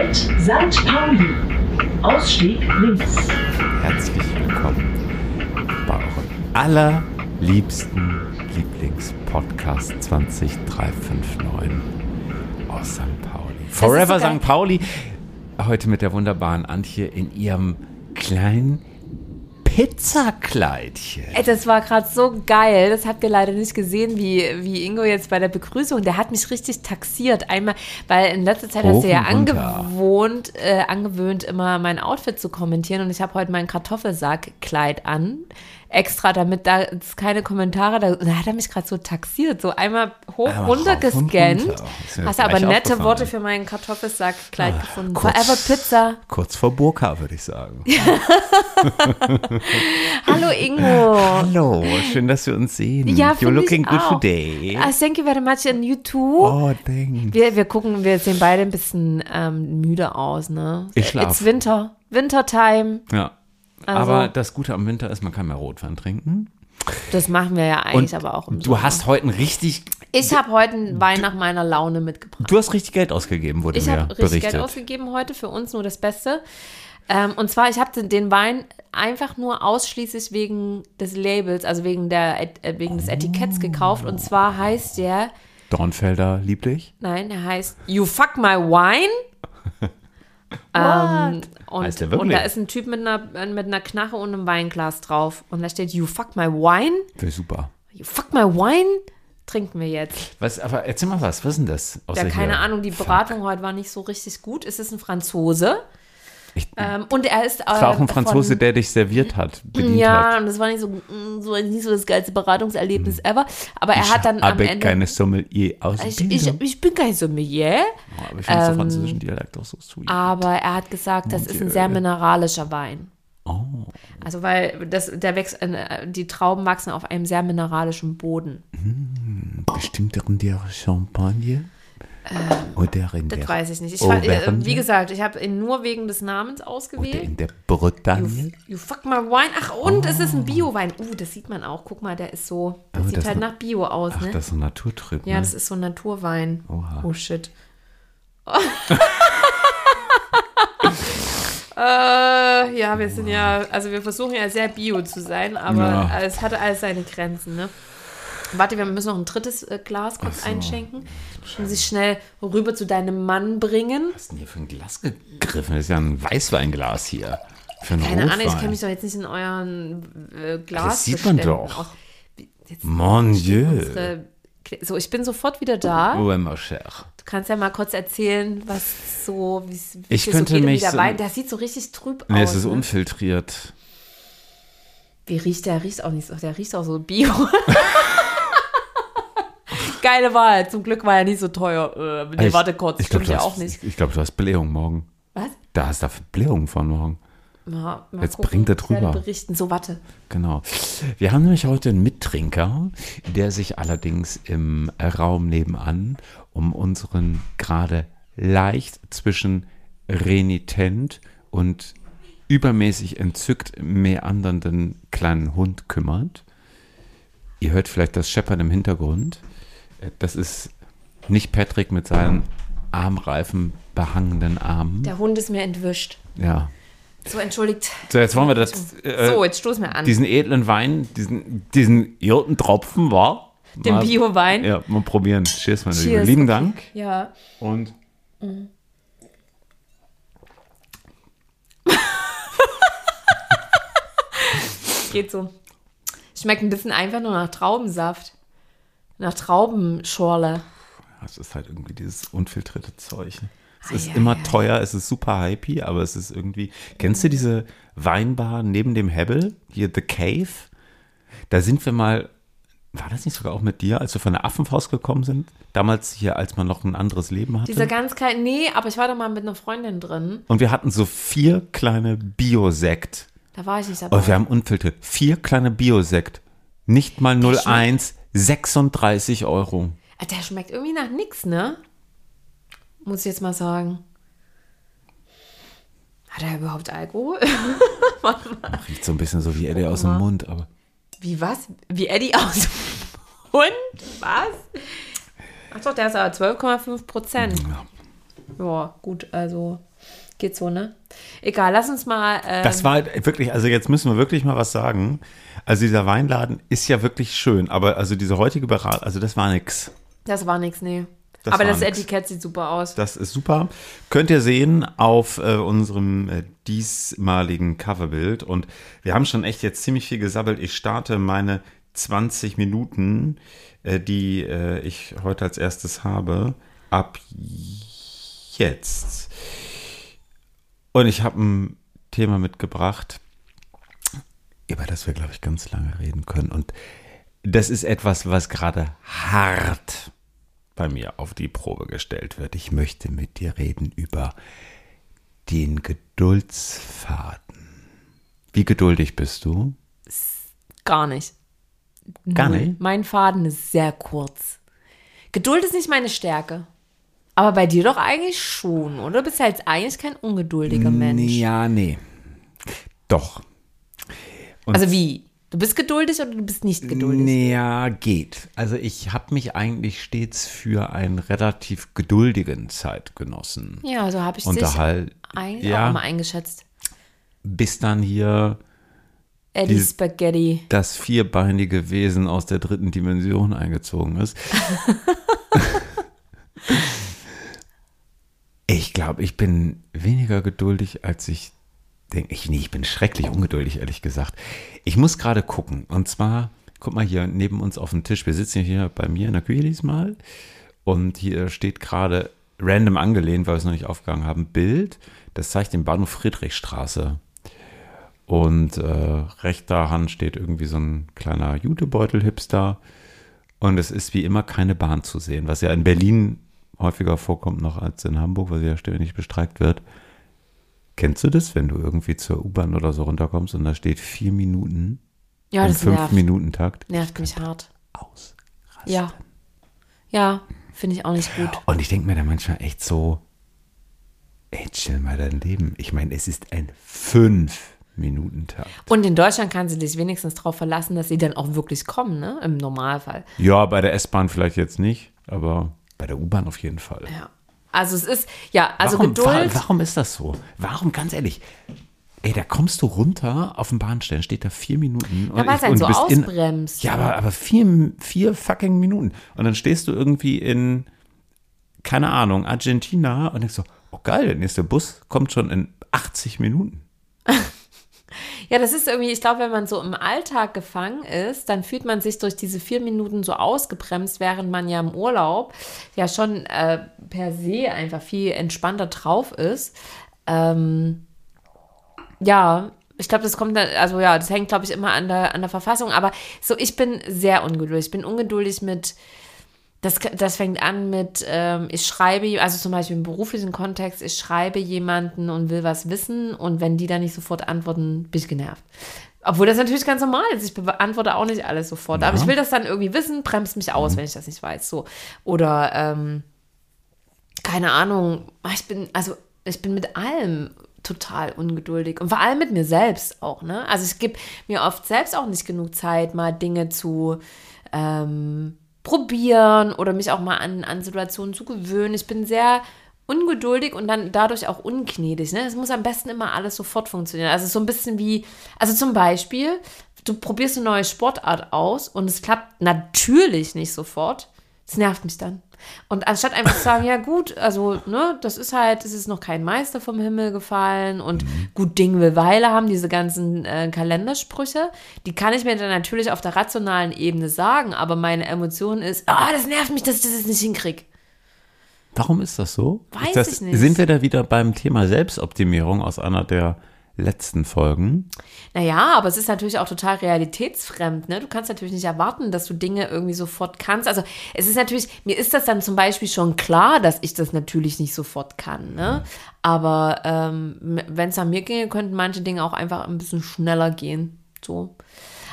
Halt St. Pauli. Ausstieg links. Herzlich willkommen bei eurem allerliebsten Lieblingspodcast 20359 aus St. Pauli. Forever. St. Pauli. Heute mit der wunderbaren Antje in ihrem kleinen Pizzakleidchen. Das war gerade so geil. Das habt ihr leider nicht gesehen, wie, wie Ingo jetzt bei der Begrüßung. Der hat mich richtig taxiert. Einmal, weil in letzter Zeit hast du ja Hoch angewohnt, äh, angewöhnt, immer mein Outfit zu kommentieren. Und ich habe heute mein Kartoffelsackkleid an. Extra, damit da keine Kommentare, da, da hat er mich gerade so taxiert, so einmal hoch, Einmal runter rauf und gescannt. runter. Hast du aber gleich nette. Worte für mein Kartoffelsackkleid gefunden. kurz. Forever Pizza. Kurz vor Burka, würde ich sagen. Hallo Ingo. Hallo, schön, dass wir uns sehen. Ja, You're looking good auch. today. Ah, thank you very much and you too. Oh, thanks. Wir, wir gucken, wir sehen beide ein bisschen ähm, müde aus, ne? Ich schlaf. It's Winter. Wintertime. Ja. Also- aber das Gute am Winter ist, man kann mehr Rotwein trinken. Das machen wir ja eigentlich Und aber auch im du Sommer. hast heute ein richtig, Ich habe heute einen Wein nach meiner Laune mitgebracht. du hast richtig Geld ausgegeben, wurde Ich mir habe richtig berichtet. Geld ausgegeben heute, für uns nur das Beste. Ähm, und zwar, ich habe den, Wein einfach nur ausschließlich wegen des Labels, also wegen, der, äh, wegen des Etiketts gekauft. Und zwar heißt der, Dornfelder lieblich. nein, er heißt You Fuck My Wine. Ähm, und, Heißt der und wirklich? da ist ein Typ mit einer, mit einer Knarre und einem Weinglas drauf. Und da steht You Fuck My Wine. Wäre super. You Fuck My Wine. Trinken wir jetzt. Was, aber erzähl mal was, was ist denn das? Außer Ja, keine hier? Ahnung, die Beratung heute war nicht so richtig gut. Es ist ein Franzose. Ich, Ähm, und er ist. Äh, das war auch ein Franzose, von, der dich serviert hat, Ja, hat. und das war nicht so, mm, so, nicht so das geilste Beratungserlebnis ever. Aber er hat dann am Ende. keine Sommelier ich, Ausbildung. ich, ich bin kein Sommelier, aber ich finde ähm, den französischen Dialekt auch so sweet. aber er hat gesagt, das ist ein sehr mineralischer Wein. Oh. Also, weil das, der wächst, äh, die Trauben wachsen auf einem sehr mineralischen Boden. Bestimmt in der Champagne? Oder in Das der weiß ich nicht. Ich, fand, äh, wie gesagt, ich habe ihn nur wegen des Namens Oder ausgewählt. in der Bretagne? You fuck my wine. Ach, und es ist ein Bio-Wein. Uh, das sieht man auch. Guck mal, der ist so. Der Oh, sieht halt nach Bio aus, Ach, ne? das ist ein Naturtrüb, ja, ne? das ist so ein Naturwein. Oha. Oh shit. äh, ja, wir sind ja, also wir versuchen ja sehr bio zu sein, aber Ja. es hat alles seine Grenzen, ne? Warte, wir müssen noch ein drittes äh, Glas kurz einschenken. Ich muss sich schnell rüber zu deinem Mann bringen. Was ist denn hier für ein Glas gegriffen? Das ist ja ein Weißweinglas hier. Für einen Keine Ahnung, ich kenne mich doch jetzt nicht in euren äh, Glas. Das sieht man doch. aus. Jetzt Mon Dieu. unsere, so, ich bin sofort wieder da. Oh, ma chère. Du kannst ja mal kurz erzählen, was so, wie es könnte so und mich so- Wein, der sieht so richtig trüb Nee, aus. es ist ne? unfiltriert. Wie riecht der? Riecht auch nicht so, der riecht auch so bio. Geile Wahl. Zum Glück war er nicht so teuer. Äh, nee, Ich- warte kurz, ich glaub, stimmt du ja auch nicht. Ich glaube, du hast Blähung morgen. Was? Da hast du Blähung von morgen. Mal Jetzt bringt er Ich drüber. berichten. So, warte. Genau. Wir haben nämlich heute einen Mittrinker, der sich allerdings im Raum nebenan um unseren gerade leicht zwischen renitent und übermäßig entzückt meandernden kleinen Hund kümmert. Ihr hört vielleicht das Scheppern im Hintergrund. Das ist nicht Patrick mit seinen armreifen, behangenen Armen. Der Hund ist mir entwischt. Ja. So, entschuldigt. So, jetzt wollen wir das. Äh, So, jetzt stoß mir an. diesen edlen Wein, diesen, diesen irrten Tropfen war. Den Bio-Wein. Ja, mal probieren. Cheers, meine Liebe. Cheers. Lieben Dank. Ja. Und Geht so. Schmeckt ein bisschen einfach nur nach Traubensaft. Nach Traubenschorle. es ist halt irgendwie dieses unfiltrierte Zeug. ne? Es Ah, ist ja, immer ja. teuer, es ist super hypey, aber es ist irgendwie. Kennst du diese Weinbar neben dem Hebbel? Hier The Cave? Da sind wir mal. War das nicht sogar auch mit dir, als wir von der Affenfaust gekommen sind? Damals hier, als man noch ein anderes Leben hatte. Dieser ganz kleine, nee, aber ich war da mal mit einer Freundin drin. Und wir hatten so vier kleine Biosekt. Da war ich nicht dabei. Aber wir haben unfiltriert. Vier kleine Biosekt. Nicht mal 01, 36 Euro. Der schmeckt irgendwie nach nix, ne? Muss ich jetzt mal sagen. Hat er überhaupt Alkohol? Riecht so ein bisschen so wie Eddie aus dem. Mund, aber. Wie was? Wie Eddie aus dem Hund? Was? Ach doch, der ist aber 12,5 Prozent. Ja. Ja, gut, also. Geht so, ne? Egal, lass uns mal. Ähm, Das war wirklich, also jetzt müssen wir wirklich mal was sagen. Also dieser Weinladen ist ja wirklich schön, aber also diese heutige Beratung, also das war nix. das war nichts, nee. Das Aber das nix. Etikett sieht super aus. Das ist super. Könnt ihr sehen auf äh, unserem äh, diesmaligen Coverbild. Und wir haben schon echt jetzt ziemlich viel gesabbelt. Ich starte meine 20 Minuten, äh, die äh, ich heute als erstes habe, ab jetzt. Und ich habe ein Thema mitgebracht, über das wir, glaube ich, ganz lange reden können. Und das ist etwas, was gerade hart bei mir auf die Probe gestellt wird. Ich möchte mit dir reden über den Geduldsfaden. Wie geduldig bist du? Gar nicht. Gar Null. nicht? Mein Faden ist sehr kurz. Geduld ist nicht meine Stärke. Aber bei dir doch eigentlich schon, oder? Du bist ja jetzt eigentlich kein ungeduldiger Mensch. Ja, nee. Doch. Und Also wie? Du bist geduldig oder du bist nicht geduldig? Ja, geht. Also ich habe mich eigentlich stets für einen relativ geduldigen Zeitgenossen Ja, so habe ich dich unterhalten. eigentlich Ja. auch immer eingeschätzt. Bis dann hier Eddie Dieses- Spaghetti. das vierbeinige Wesen aus der dritten Dimension eingezogen ist. ich glaube, ich bin weniger geduldig, als ich denke. Ich, nee, ich bin schrecklich ungeduldig, ehrlich gesagt. Ich muss gerade gucken. Und zwar, guck mal hier neben uns auf dem Tisch. Wir sitzen hier bei mir in der Küche diesmal. Und hier steht gerade random angelehnt, weil wir es noch nicht aufgegangen haben, Bild. Das zeigt den Bahnhof Friedrichstraße. Und äh, rechter Hand steht irgendwie so ein kleiner Jutebeutel-Hipster. Und es ist wie immer keine Bahn zu sehen, was ja in Berlin häufiger vorkommt noch als in Hamburg, weil sie ja ständig bestreikt wird. Kennst du das, wenn du irgendwie zur U-Bahn oder so runterkommst und da steht vier Minuten Ja, im. Fünf-Minuten-Takt? Nervt mich hart. Aus. Ja. Ja, finde ich auch nicht gut. Und ich denke mir dann manchmal echt so, ey, chill mal dein Leben. Ich meine, es ist ein Fünf-Minuten-Takt. Und in Deutschland kannst du dich wenigstens darauf verlassen, dass sie dann auch wirklich kommen, ne? Im Normalfall. Ja, bei der S-Bahn vielleicht jetzt nicht, aber bei der U-Bahn auf jeden Fall. Ja. Also es ist, ja, also warum, Geduld. wa- warum ist das so? Warum, ganz ehrlich? Ey, da kommst du runter auf den Bahnsteig, steht da vier Minuten. Ja, weil es einen so du bist in- ausbremst. Ja, aber, aber vier, vier fucking Minuten. Und dann stehst du irgendwie in, keine Ahnung, Argentina und denkst so, oh geil, der nächste Bus kommt schon in 80 Minuten. Ja, das ist irgendwie, ich glaube, wenn man so im Alltag gefangen ist, dann fühlt man sich durch diese vier Minuten so ausgebremst, während man ja im Urlaub ja schon äh, per se einfach viel entspannter drauf ist. Ähm, ja, ich glaube, das kommt, also ja, das hängt, glaube ich, immer an der, an der Verfassung. Aber so, ich bin sehr ungeduldig. Ich bin ungeduldig mit, das, das fängt an mit, ähm, ich schreibe, also zum Beispiel im beruflichen Kontext, ich schreibe jemanden und will was wissen und wenn die dann nicht sofort antworten, bin ich genervt. Obwohl das natürlich ganz normal ist. Ich beantworte auch nicht alles sofort. Aber Ja. ich will das dann irgendwie wissen, bremst mich aus, wenn ich das nicht weiß. So. Oder, ähm, keine Ahnung, ich bin, also ich bin mit allem total ungeduldig und vor allem mit mir selbst auch, ne? Also ich gebe mir oft selbst auch nicht genug Zeit, mal Dinge zu ähm, probieren oder mich auch mal an, an Situationen zu gewöhnen. Ich bin sehr ungeduldig und dann dadurch auch ungnädig. Ne? Es muss am besten immer alles sofort funktionieren. Also so ein bisschen wie, also zum Beispiel, du probierst eine neue Sportart aus und es klappt natürlich nicht sofort. Das nervt mich dann. Und anstatt einfach zu sagen, ja gut, also, ne, das ist halt, es ist noch kein Meister vom Himmel gefallen und gut Ding will Weile haben, diese ganzen äh, Kalendersprüche, die kann ich mir dann natürlich auf der rationalen Ebene sagen, aber meine Emotion ist, ah, das nervt mich, dass ich das jetzt nicht hinkriege. Warum ist das so? Weiß das, ich nicht. Sind wir da wieder beim Thema Selbstoptimierung aus einer der letzten Folgen? Naja, aber es ist natürlich auch total realitätsfremd. Ne? Du kannst natürlich nicht erwarten, dass du Dinge irgendwie sofort kannst. Also es ist natürlich, mir ist das dann zum Beispiel schon klar, dass ich das natürlich nicht sofort kann. Ne? Aber ähm, wenn es an mir ginge, könnten manche Dinge auch einfach ein bisschen schneller gehen. So.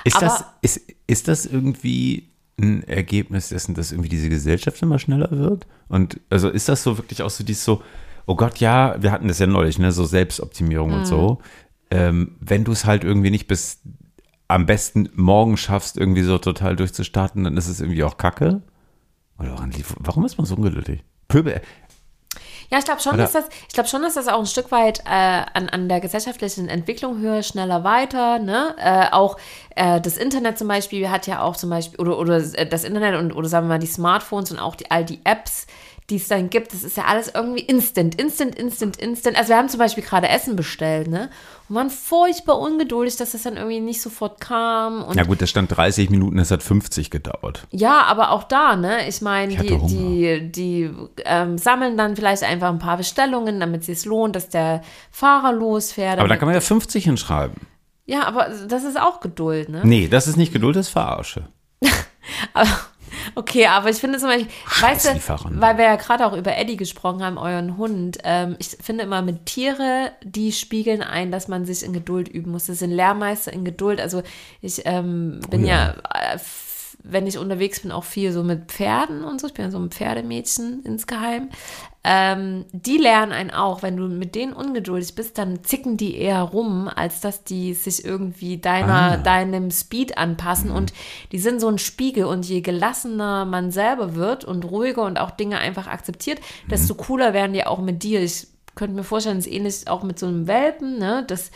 Ist, Aber- das, ist, ist das irgendwie ein Ergebnis dessen, dass irgendwie diese Gesellschaft immer schneller wird? Und also ist das so wirklich auch so dies so, oh Gott, ja, wir hatten das ja neulich, ne, so Selbstoptimierung und so. Ähm, wenn du es halt irgendwie nicht bis am besten morgen schaffst, irgendwie so total durchzustarten, dann ist es irgendwie auch Kacke? Oder woran liegt- warum ist man so ungeduldig? Pöbel, Ja, ich glaube schon, Oder- dass das, ich glaube schon, dass das auch ein Stück weit äh, an, an der gesellschaftlichen Entwicklung höher, schneller, weiter, ne? Äh, auch äh, das Internet zum Beispiel hat ja auch zum Beispiel, oder, oder äh, das Internet und oder sagen wir mal die Smartphones und auch die, all die Apps, die es dann gibt, das ist ja alles irgendwie instant, instant, instant, instant. Also wir haben zum Beispiel gerade Essen bestellt, ne? Und waren furchtbar ungeduldig, dass das dann irgendwie nicht sofort kam. Und Ja gut, das stand 30 Minuten, das hat 50 gedauert. ja, aber auch da, ne? Ich meine, die, Hunger. die, die ähm, sammeln dann vielleicht einfach ein paar Bestellungen, damit es sich lohnt, dass der Fahrer losfährt. Aber da kann man ja 50 hinschreiben. ja, aber das ist auch Geduld, ne? Nee, das ist nicht Geduld, das ist Verarsche. Aber, okay, aber ich finde zum Beispiel, weißt du, weil wir ja gerade auch über Eddie gesprochen haben, euren Hund, ähm, ich finde immer mit Tiere, die spiegeln ein, dass man sich in Geduld üben muss. Das sind Lehrmeister in Geduld. Also ich ähm, bin Oh ja. ja, äh, wenn ich unterwegs bin, auch viel so mit Pferden und so. Ich bin ja so ein Pferdemädchen insgeheim. Ähm, die lernen einen auch, wenn du mit denen ungeduldig bist, dann zicken die eher rum, als dass die sich irgendwie deiner, Ah. deinem Speed anpassen. Und die sind so ein Spiegel. Und je gelassener man selber wird und ruhiger und auch Dinge einfach akzeptiert, desto cooler werden die auch mit dir. Ich könnte mir vorstellen, es ist ähnlich auch mit so einem Welpen, ne? Das,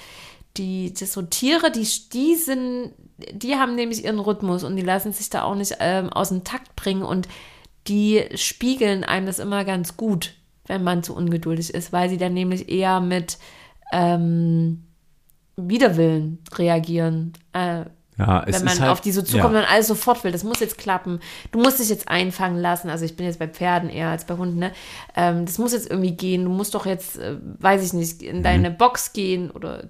die, das so Tiere, die, die sind, die haben nämlich ihren Rhythmus und die lassen sich da auch nicht ähm, aus dem Takt bringen und die spiegeln einem das immer ganz gut, wenn man zu ungeduldig ist, weil sie dann nämlich eher mit ähm, Widerwillen reagieren. Äh, Ja, es wenn man halt, auf die so zukommt ja. und alles sofort will, das muss jetzt klappen. Du musst dich jetzt einfangen lassen. Also ich bin jetzt bei Pferden eher als bei Hunden. Ne? Ähm, das muss jetzt irgendwie gehen. Du musst doch jetzt, äh, weiß ich nicht, Mhm. in deine Box gehen oder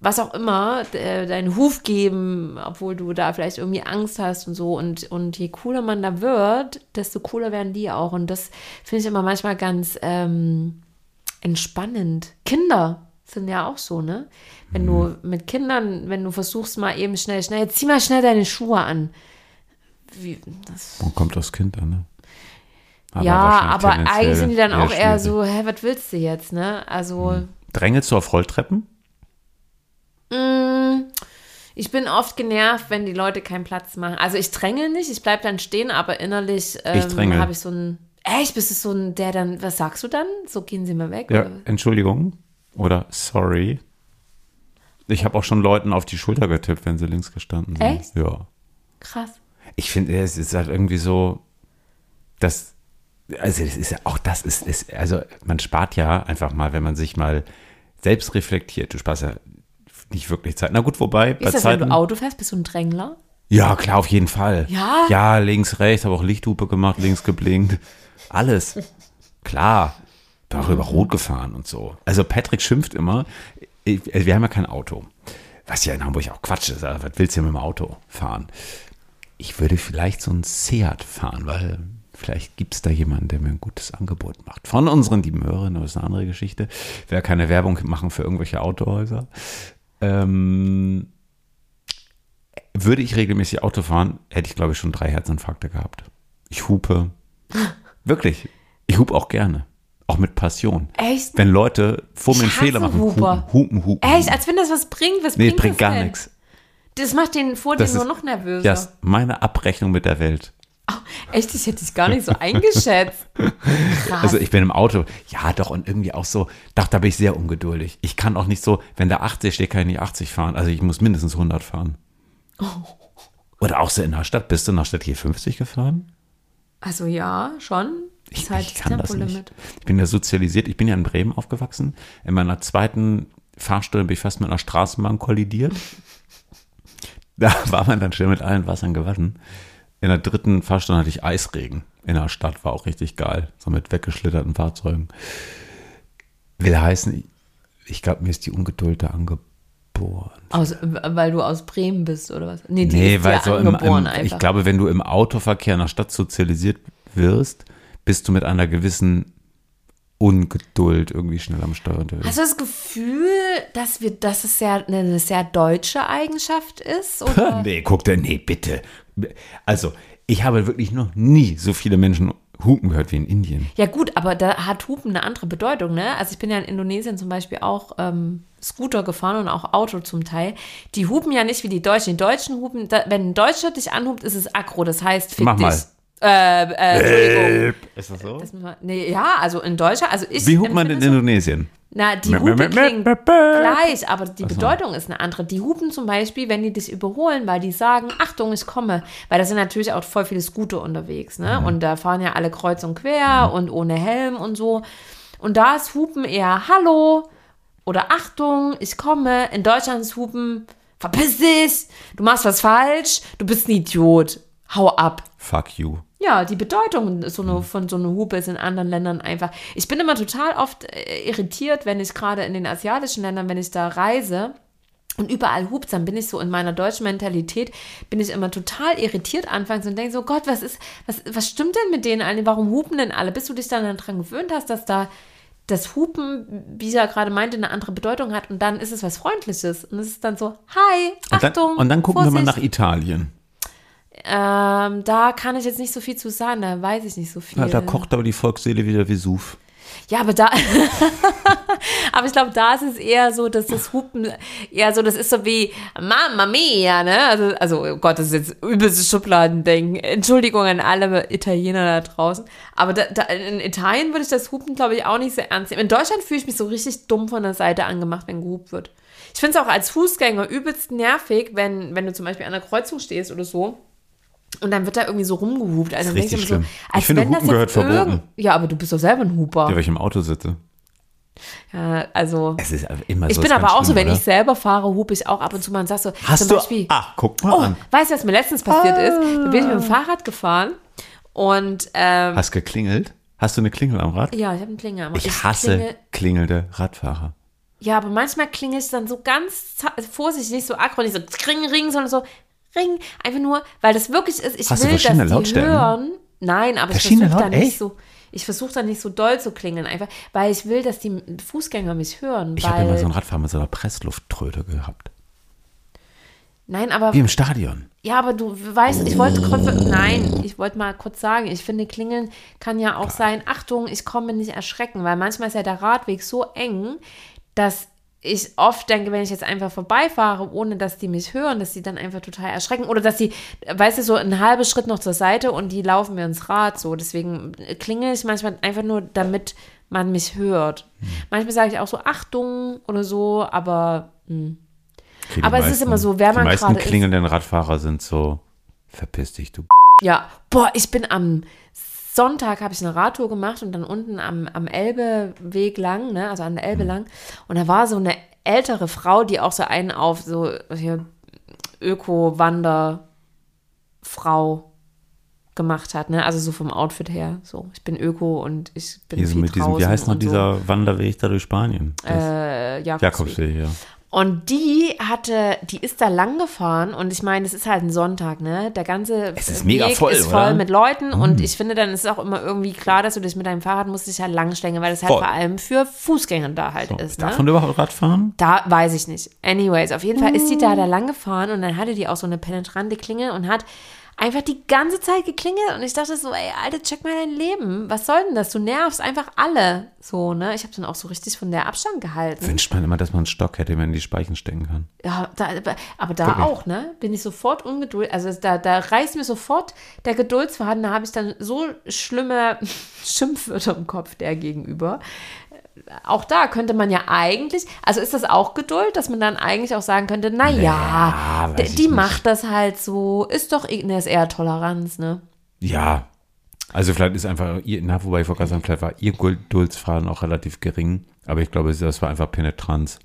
was auch immer, äh, deinen Huf geben, obwohl du da vielleicht irgendwie Angst hast und so. Und, und je cooler man da wird, desto cooler werden die auch. Und das finde ich immer manchmal ganz ähm, entspannend. Kinder sind ja auch so, ne? Wenn Mhm. du mit Kindern, wenn du versuchst mal eben schnell, schnell, jetzt zieh mal schnell deine Schuhe an. Wie, das, Wo kommt das Kind an, ne? ja, wahrscheinlich aber eigentlich sind die dann auch eher schwierig. so, hä, was willst du jetzt, ne? Also, Drängelst du auf Rolltreppen? Mm, Ich bin oft genervt, wenn die Leute keinen Platz machen. Also ich dränge nicht, ich bleibe dann stehen, aber innerlich ähm, habe ich so ein. Echt, bist du so ein, der dann, was sagst du dann? So gehen sie mal weg? Ja, Oder? Entschuldigung oder sorry. Ich habe auch schon Leuten auf die Schulter getippt, wenn sie links gestanden sind. Echt? Ja. Krass. Ich finde, es ist halt irgendwie so, dass, also es ist ja auch das ist, ist, also man spart ja einfach mal, wenn man sich mal selbst reflektiert. Du sparst ja nicht wirklich Zeit. Na gut, wobei, bei Ist das, wenn Zeiten. du Auto fährst, bist du ein Drängler? Ja, klar, auf jeden Fall. Ja? Ja, links, rechts, habe auch Lichthupe gemacht, links geblinkt. Alles. Klar. Bin auch über Rot gefahren und so. Also Patrick schimpft immer, ich- wir haben ja kein Auto. Was ja in Hamburg auch Quatsch ist. Also, was willst du mit dem Auto fahren? Ich würde vielleicht so ein Seat fahren, weil vielleicht gibt es da jemanden, der mir ein gutes Angebot macht. Von unseren lieben Hörern, das ist eine andere Geschichte. Ich werde keine Werbung machen für irgendwelche Autohäuser. Ähm, würde ich regelmäßig Auto fahren, hätte ich, glaube ich, schon drei Herzinfarkte gehabt. Ich hupe. Wirklich. Ich hupe auch gerne. Auch mit Passion. Echt? Wenn Leute vor mir einen Fehler machen, hupen, hupen, hupen. Echt, als wenn das was bringt. Was Nee, bringt bringt gar nichts. Das macht den vor dir nur noch nervöser. Das ist meine Abrechnung mit der Welt. Echt, das hätte ich gar nicht so eingeschätzt. Krass. Also ich bin im Auto, ja doch, und irgendwie auch so, doch, da bin ich sehr ungeduldig. Ich kann auch nicht so, wenn da 80 steht, kann ich nicht 80 fahren. Also ich muss mindestens 100 fahren. Oder auch so in der Stadt. Bist du in der Stadt hier 50 gefahren? Also ja, schon. Ich, halt ich kann das nicht. Ich bin ja sozialisiert. Ich bin ja in Bremen aufgewachsen. In meiner zweiten Fahrstunde bin ich fast mit einer Straßenbahn kollidiert. Da war man dann schnell mit allen Wassern gewaschen. In der dritten Fahrstunde hatte ich Eisregen. In der Stadt war auch richtig geil. So mit weggeschlitterten Fahrzeugen. Will heißen, ich glaube, mir ist die Ungeduld da angeboren. Aus, weil du aus Bremen bist oder was? Nee, die Nee, ist weil so im, im, ich glaube, wenn du im Autoverkehr in der Stadt sozialisiert wirst, bist du mit einer gewissen Ungeduld irgendwie schnell am Steuer unterwegs. Hast du das Gefühl, dass wir, dass es sehr, eine sehr deutsche Eigenschaft ist? Oder? nee, guck dir, nee, bitte. Also, ich habe wirklich noch nie so viele Menschen hupen gehört wie in Indien. Ja gut, aber da hat Hupen eine andere Bedeutung, ne? Also ich bin ja in Indonesien zum Beispiel auch ähm, Scooter gefahren und auch Auto zum Teil. Die hupen ja nicht wie die Deutschen. Die Deutschen hupen, da, wenn ein Deutscher dich anhupt, ist es aggro. Das heißt, fick Mach dich. mal. Äh, äh, Entschuldigung. Ist das so? Das müssen wir- Nee, ja, also in Deutschland, also ich. Wie hupt man in Indonesien? Na, die Hupe klingt gleich, aber die Bedeutung ist eine andere. Die hupen zum Beispiel, wenn die dich überholen, weil die sagen, Achtung, ich komme. Weil da sind natürlich auch voll viele Scooter unterwegs, ne? Und da fahren ja alle kreuz und quer und ohne Helm und so. Und da ist Hupen eher Hallo oder Achtung, ich komme. In Deutschland ist Hupen, verpiss dich, du machst was falsch, du bist ein Idiot, hau ab. Fuck you. Ja, die Bedeutung so eine, von so einer Hupe ist in anderen Ländern einfach. Ich bin immer total oft äh, irritiert, wenn ich gerade in den asiatischen Ländern, wenn ich da reise und überall hupt, dann bin ich so in meiner deutschen Mentalität, bin ich immer total irritiert anfangs und denke so, Gott, was ist, was, was stimmt denn mit denen allen? Warum hupen denn alle? Bis du dich dann daran gewöhnt hast, dass da das Hupen, wie ich ja gerade meinte, eine andere Bedeutung hat und dann ist es was Freundliches und es ist dann so, hi, Und Achtung, dann, und dann gucken wir mal Vorsicht. nach Italien. Ähm, da kann ich jetzt nicht so viel zu sagen, da weiß ich nicht so viel. Ja, da kocht aber die Volksseele wieder Vesuv. Ja, aber da. aber ich glaube, da ist es eher so, dass das Hupen eher so, das ist so wie Mamma mia, ne? Also, also oh Gott, das ist jetzt übelstes Schubladendenken. Entschuldigung an alle Italiener da draußen. Aber da, da, in Italien würde ich das Hupen, glaube ich, auch nicht so ernst nehmen. In Deutschland fühle ich mich so richtig dumm von der Seite angemacht, wenn gehupt wird. Ich finde es auch als Fußgänger übelst nervig, wenn, wenn du zum Beispiel an der Kreuzung stehst oder so. Und dann wird da irgendwie so rumgehupt. Also dann ist ich richtig immer so, schlimm. als Ich finde, wenn das Hupen gehört jetzt verboten. Ja, aber du bist doch selber ein Huper. Ja, weil ich im Auto sitze. Ja, also. Es ist immer Ich so. bin ist aber auch so, schlimm, wenn oder? ich selber fahre, hupe ich auch ab und zu mal und sag so, Hast zum du. Beispiel, Ach, guck mal oh, an. weißt du, was mir letztens passiert ist? Da bin ich mit dem Fahrrad gefahren und, ähm, Hast geklingelt? Hast du eine Klingel am Rad? ja, ich habe einen Klinger. am- Ich hasse klingel- klingelnde Radfahrer. ja, aber manchmal klingelt es dann so ganz vorsichtig, nicht so aggro, nicht so ring, ring, sondern so ring. Einfach nur, weil das wirklich ist, ich Hast will, dass die Lautstärken? hören. Nein, aber ich versuche da nicht so, ich versuche da nicht so doll zu klingeln, einfach, weil ich will, dass die Fußgänger mich hören. Ich habe immer so einen Radfahrer mit so einer Presslufttröte gehabt. nein, aber Wie im Stadion. Ja, aber du weißt, ich wollte kurz, nein, ich wollte mal kurz sagen, ich finde, klingeln kann ja auch sein, Achtung, ich komme nicht erschrecken, weil manchmal ist ja der Radweg so eng, dass ich oft denke, wenn ich jetzt einfach vorbeifahre, ohne dass die mich hören, dass sie dann einfach total erschrecken oder dass sie, weißt du, so einen halben Schritt noch zur Seite und die laufen mir ins Rad so. Deswegen klingel ich manchmal einfach nur, damit man mich hört. Manchmal sage ich auch so Achtung oder so, aber hm. Okay, die Aber es ist immer so, wer die man meisten gerade ist. klingelnden Radfahrer sind so, verpiss dich, du. Ja, boah, ich bin am Sonntag habe ich eine Radtour gemacht und dann unten am, am Elbeweg lang, ne, also an der Elbe lang. Und da war so eine ältere Frau, die auch so einen auf so hier Öko-Wander-Frau gemacht hat, ne? Also so vom Outfit her. So, ich bin Öko und ich bin Hier viel mit diesem, wie heißt noch so. dieser Wanderweg da durch Spanien? Das äh, Jakobsweg. Jakobsweg, ja. Und die hatte, die ist da lang gefahren und ich meine, es ist halt ein Sonntag, ne? Der ganze Es ist mega voll, ist oder? Mhm. voll mit Leuten und ich finde, dann ist es auch immer irgendwie klar, dass du dich mit deinem Fahrrad musst dich halt langschlängen, weil es halt Voll. vor allem für Fußgänger da halt ist, ne? Darf man überhaupt Radfahren? Da weiß ich nicht. Anyways, auf jeden Fall ist die da, da lang gefahren und dann hatte die auch so eine penetrante Klingel und hat einfach die ganze Zeit geklingelt und ich dachte so, ey, Alter, check mal dein Leben. Was soll denn das? Du nervst einfach alle. So, ne? Ich habe dann auch so richtig von der Abstand gehalten. Wünscht man immer, dass man einen Stock hätte, wenn man in die Speichen stecken kann. Ja, da, aber da Wirklich? auch, ne? Bin ich sofort ungeduldig. Also da, da reißt mir sofort der Geduldsfaden. Da habe ich dann so schlimme Schimpfwörter im Kopf der gegenüber. Auch da könnte man ja eigentlich, also ist das auch Geduld, dass man dann eigentlich auch sagen könnte, naja, Naja, die, ich die nicht. macht das halt so, ist doch, ne, ist eher Toleranz, ne? Ja. Also vielleicht ist einfach, na, wobei ich gerade sagen, vielleicht war ihr Geduldsfaden auch relativ gering, aber ich glaube, das war einfach Penetranz.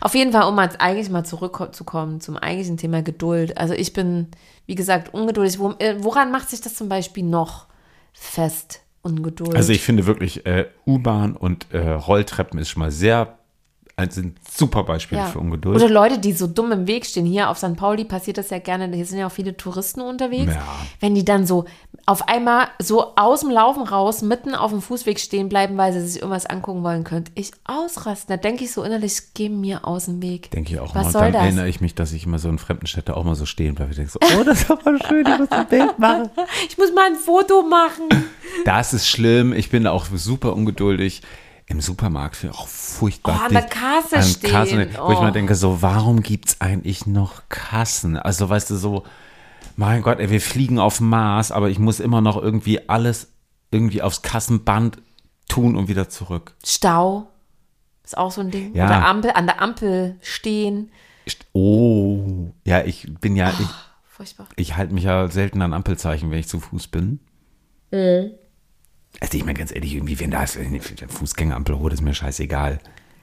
Auf jeden Fall, um jetzt eigentlich mal zurückzukommen zum eigentlichen Thema Geduld. Also ich bin, wie gesagt, ungeduldig. Äh, woran macht sich das zum Beispiel noch fest, Ungeduld? Also ich finde wirklich, äh, U-Bahn und äh, Rolltreppen ist schon mal sehr, also sind super Beispiele für Ungeduld. Oder Leute, die so dumm im Weg stehen. Hier auf St. Pauli passiert das ja gerne. Hier sind ja auch viele Touristen unterwegs. Ja. Wenn die dann so auf einmal so aus dem Laufen raus mitten auf dem Fußweg stehen bleiben, weil sie sich irgendwas angucken wollen, könnte ich ausrasten. Da denke ich so innerlich, geh mir aus dem Weg. Denke ich auch Was mal. Und soll dann das? erinnere ich mich, dass ich immer so in fremden Städten auch mal so stehen bleibe. Ich denke so, oh, das ist aber schön, ich muss ein Bild machen. Ich muss mal ein Foto machen. Das ist schlimm. Ich bin auch super ungeduldig. Im Supermarkt ich auch furchtbar. Oh, an der. Kasse An stehen. Kassen, wo ich Oh. mir denke, so, warum gibt es eigentlich noch Kassen? Also, weißt du, so, mein Gott, ey, wir fliegen auf Mars, aber ich muss immer noch irgendwie alles irgendwie aufs Kassenband tun und wieder zurück. Stau ist auch so ein Ding. Ja. Oder Ampel, an der Ampel stehen. Ich- Oh, ja, ich bin ja, ich, Furchtbar. ich halte mich ja selten an Ampelzeichen, wenn ich zu Fuß bin. Mhm. Also ich meine ganz ehrlich, irgendwie, wenn da ist eine Fußgängerampel rot, ist mir scheißegal.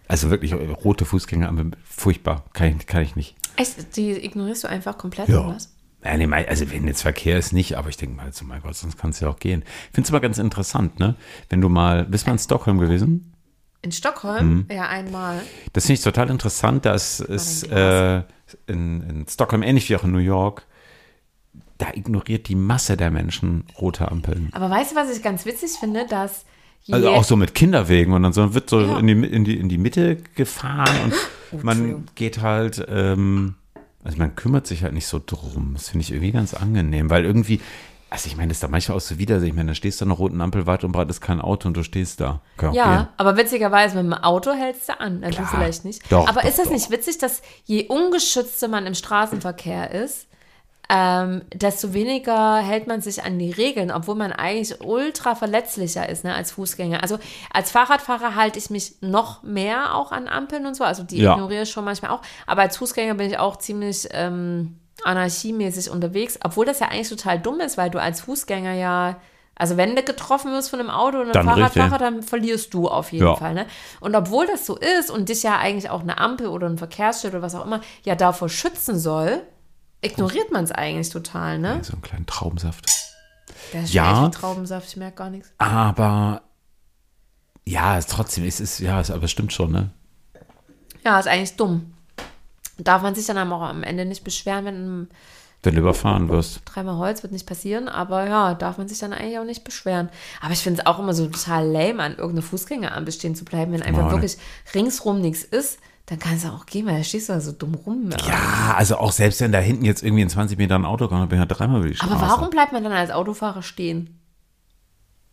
Also wirklich, rote Fußgängerampel, furchtbar, kann ich, kann ich nicht. Echt, die ignorierst du einfach komplett Ja. oder was? Ja, nee, also wenn jetzt Verkehr ist, nicht, aber ich denke mal, so, mein Gott, sonst kann es ja auch gehen. Ich finde es immer ganz interessant, ne? Wenn du mal, bist du mal in Stockholm gewesen? In Stockholm? Mhm. Ja, einmal. Das finde ich total interessant. Das ist äh, in, in Stockholm ähnlich wie auch in New York. Da ignoriert die Masse der Menschen rote Ampeln. Aber weißt du, was ich ganz witzig finde? Dass Also auch so mit Kinderwegen und dann so wird so Ja. in, die, in, die, in die Mitte gefahren und man Entschuldigung. geht halt, ähm, also man kümmert sich halt nicht so drum. Das finde ich irgendwie ganz angenehm, weil irgendwie, also ich meine, das ist da manchmal auch so widersinnig. Ich meine, da stehst du an einer roten Ampel weit und breit ist kein Auto und du stehst da. Kann Ja, gehen. aber witzigerweise mit dem Auto hältst du an. Also Klar. vielleicht nicht. Doch, aber doch, ist das doch. nicht witzig, dass je ungeschützter man im Straßenverkehr ist, ähm, desto weniger hält man sich an die Regeln, obwohl man eigentlich ultra verletzlicher ist ne, als Fußgänger. Also als Fahrradfahrer halte ich mich noch mehr auch an Ampeln und so. Also die Ja. ignoriere ich schon manchmal auch. Aber als Fußgänger bin ich auch ziemlich ähm, anarchiemäßig unterwegs, obwohl das ja eigentlich total dumm ist, weil du als Fußgänger ja, also wenn du getroffen wirst von einem Auto und einem Fahrradfahrer, richtig. dann verlierst du auf jeden Ja. Fall. Ne? Und obwohl das so ist und dich ja eigentlich auch eine Ampel oder ein Verkehrsschild oder was auch immer ja davor schützen soll, ignoriert man es eigentlich total, ne? So einen kleinen Traubensaft. Der ist Ja. Traubensaft, ich merke gar nichts. Aber ja, es trotzdem, es ist, ja, es aber es stimmt schon, ne? Ja, ist eigentlich dumm. Darf man sich dann auch am Ende nicht beschweren, wenn Wenn du überfahren wirst. dreimal Holz wird nicht passieren, aber ja, darf man sich dann eigentlich auch nicht beschweren. Aber ich finde es auch immer so total lame, an irgendeiner Fußgängerampel stehen zu bleiben, wenn einfach Mann. wirklich ringsrum nichts ist, dann kannst du auch gehen, weil da stehst du da so dumm rum. Ja, also auch selbst wenn da hinten jetzt irgendwie in 20 Metern ein Auto kommt, dann bin ich ja dreimal über die Straße. Aber warum bleibt man dann als Autofahrer stehen?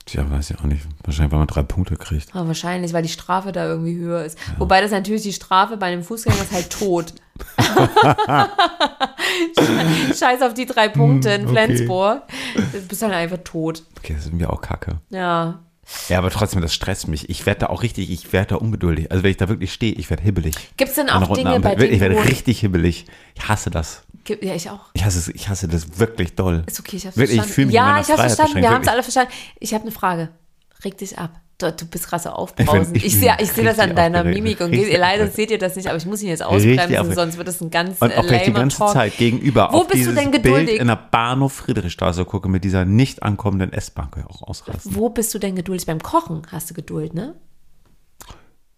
Tja, weiß ich auch nicht. Wahrscheinlich, weil man drei Punkte kriegt. Ja, wahrscheinlich, weil die Strafe da irgendwie höher ist. Wobei das natürlich die Strafe bei einem Fußgänger ist halt tot. Scheiß auf die drei Punkte in Hm, okay. Flensburg. Du bist dann einfach tot. Okay, das ist mir auch kacke. Ja. Ja, aber trotzdem, das stresst mich. Ich werde da auch richtig, ich werde da ungeduldig. Also wenn ich da wirklich stehe, ich werde hibbelig. Gibt es denn auch Dinge, bei Ampel. denen Ich werde richtig hibbelig. Ich hasse das. Ja, ich auch. Ich hasse es, ich hasse das wirklich doll. Ist okay, ich hab's Wirklich, ich verstanden. fühle mich ja, ich hab's Freiheit verstanden. Wir haben es alle verstanden. Ich habe eine Frage. Reg dich ab. Du, du bist Ich aufbrausend. ich Ich, sehe ich seh das an deiner. Mimik und Richtig. Leider seht ihr das nicht, aber ich muss ihn jetzt ausbremsen, sonst wird das ein ganz Und auch äh, wenn ich die ganze Talk. Zeit gegenüber Wo auf bist du dieses denn Bild geduldig? in der Bahnhof Friedrichstraße gucke mit dieser nicht ankommenden S-Bahn, auch ausrasten. Wo bist du denn geduldig? Beim Kochen hast du Geduld, ne?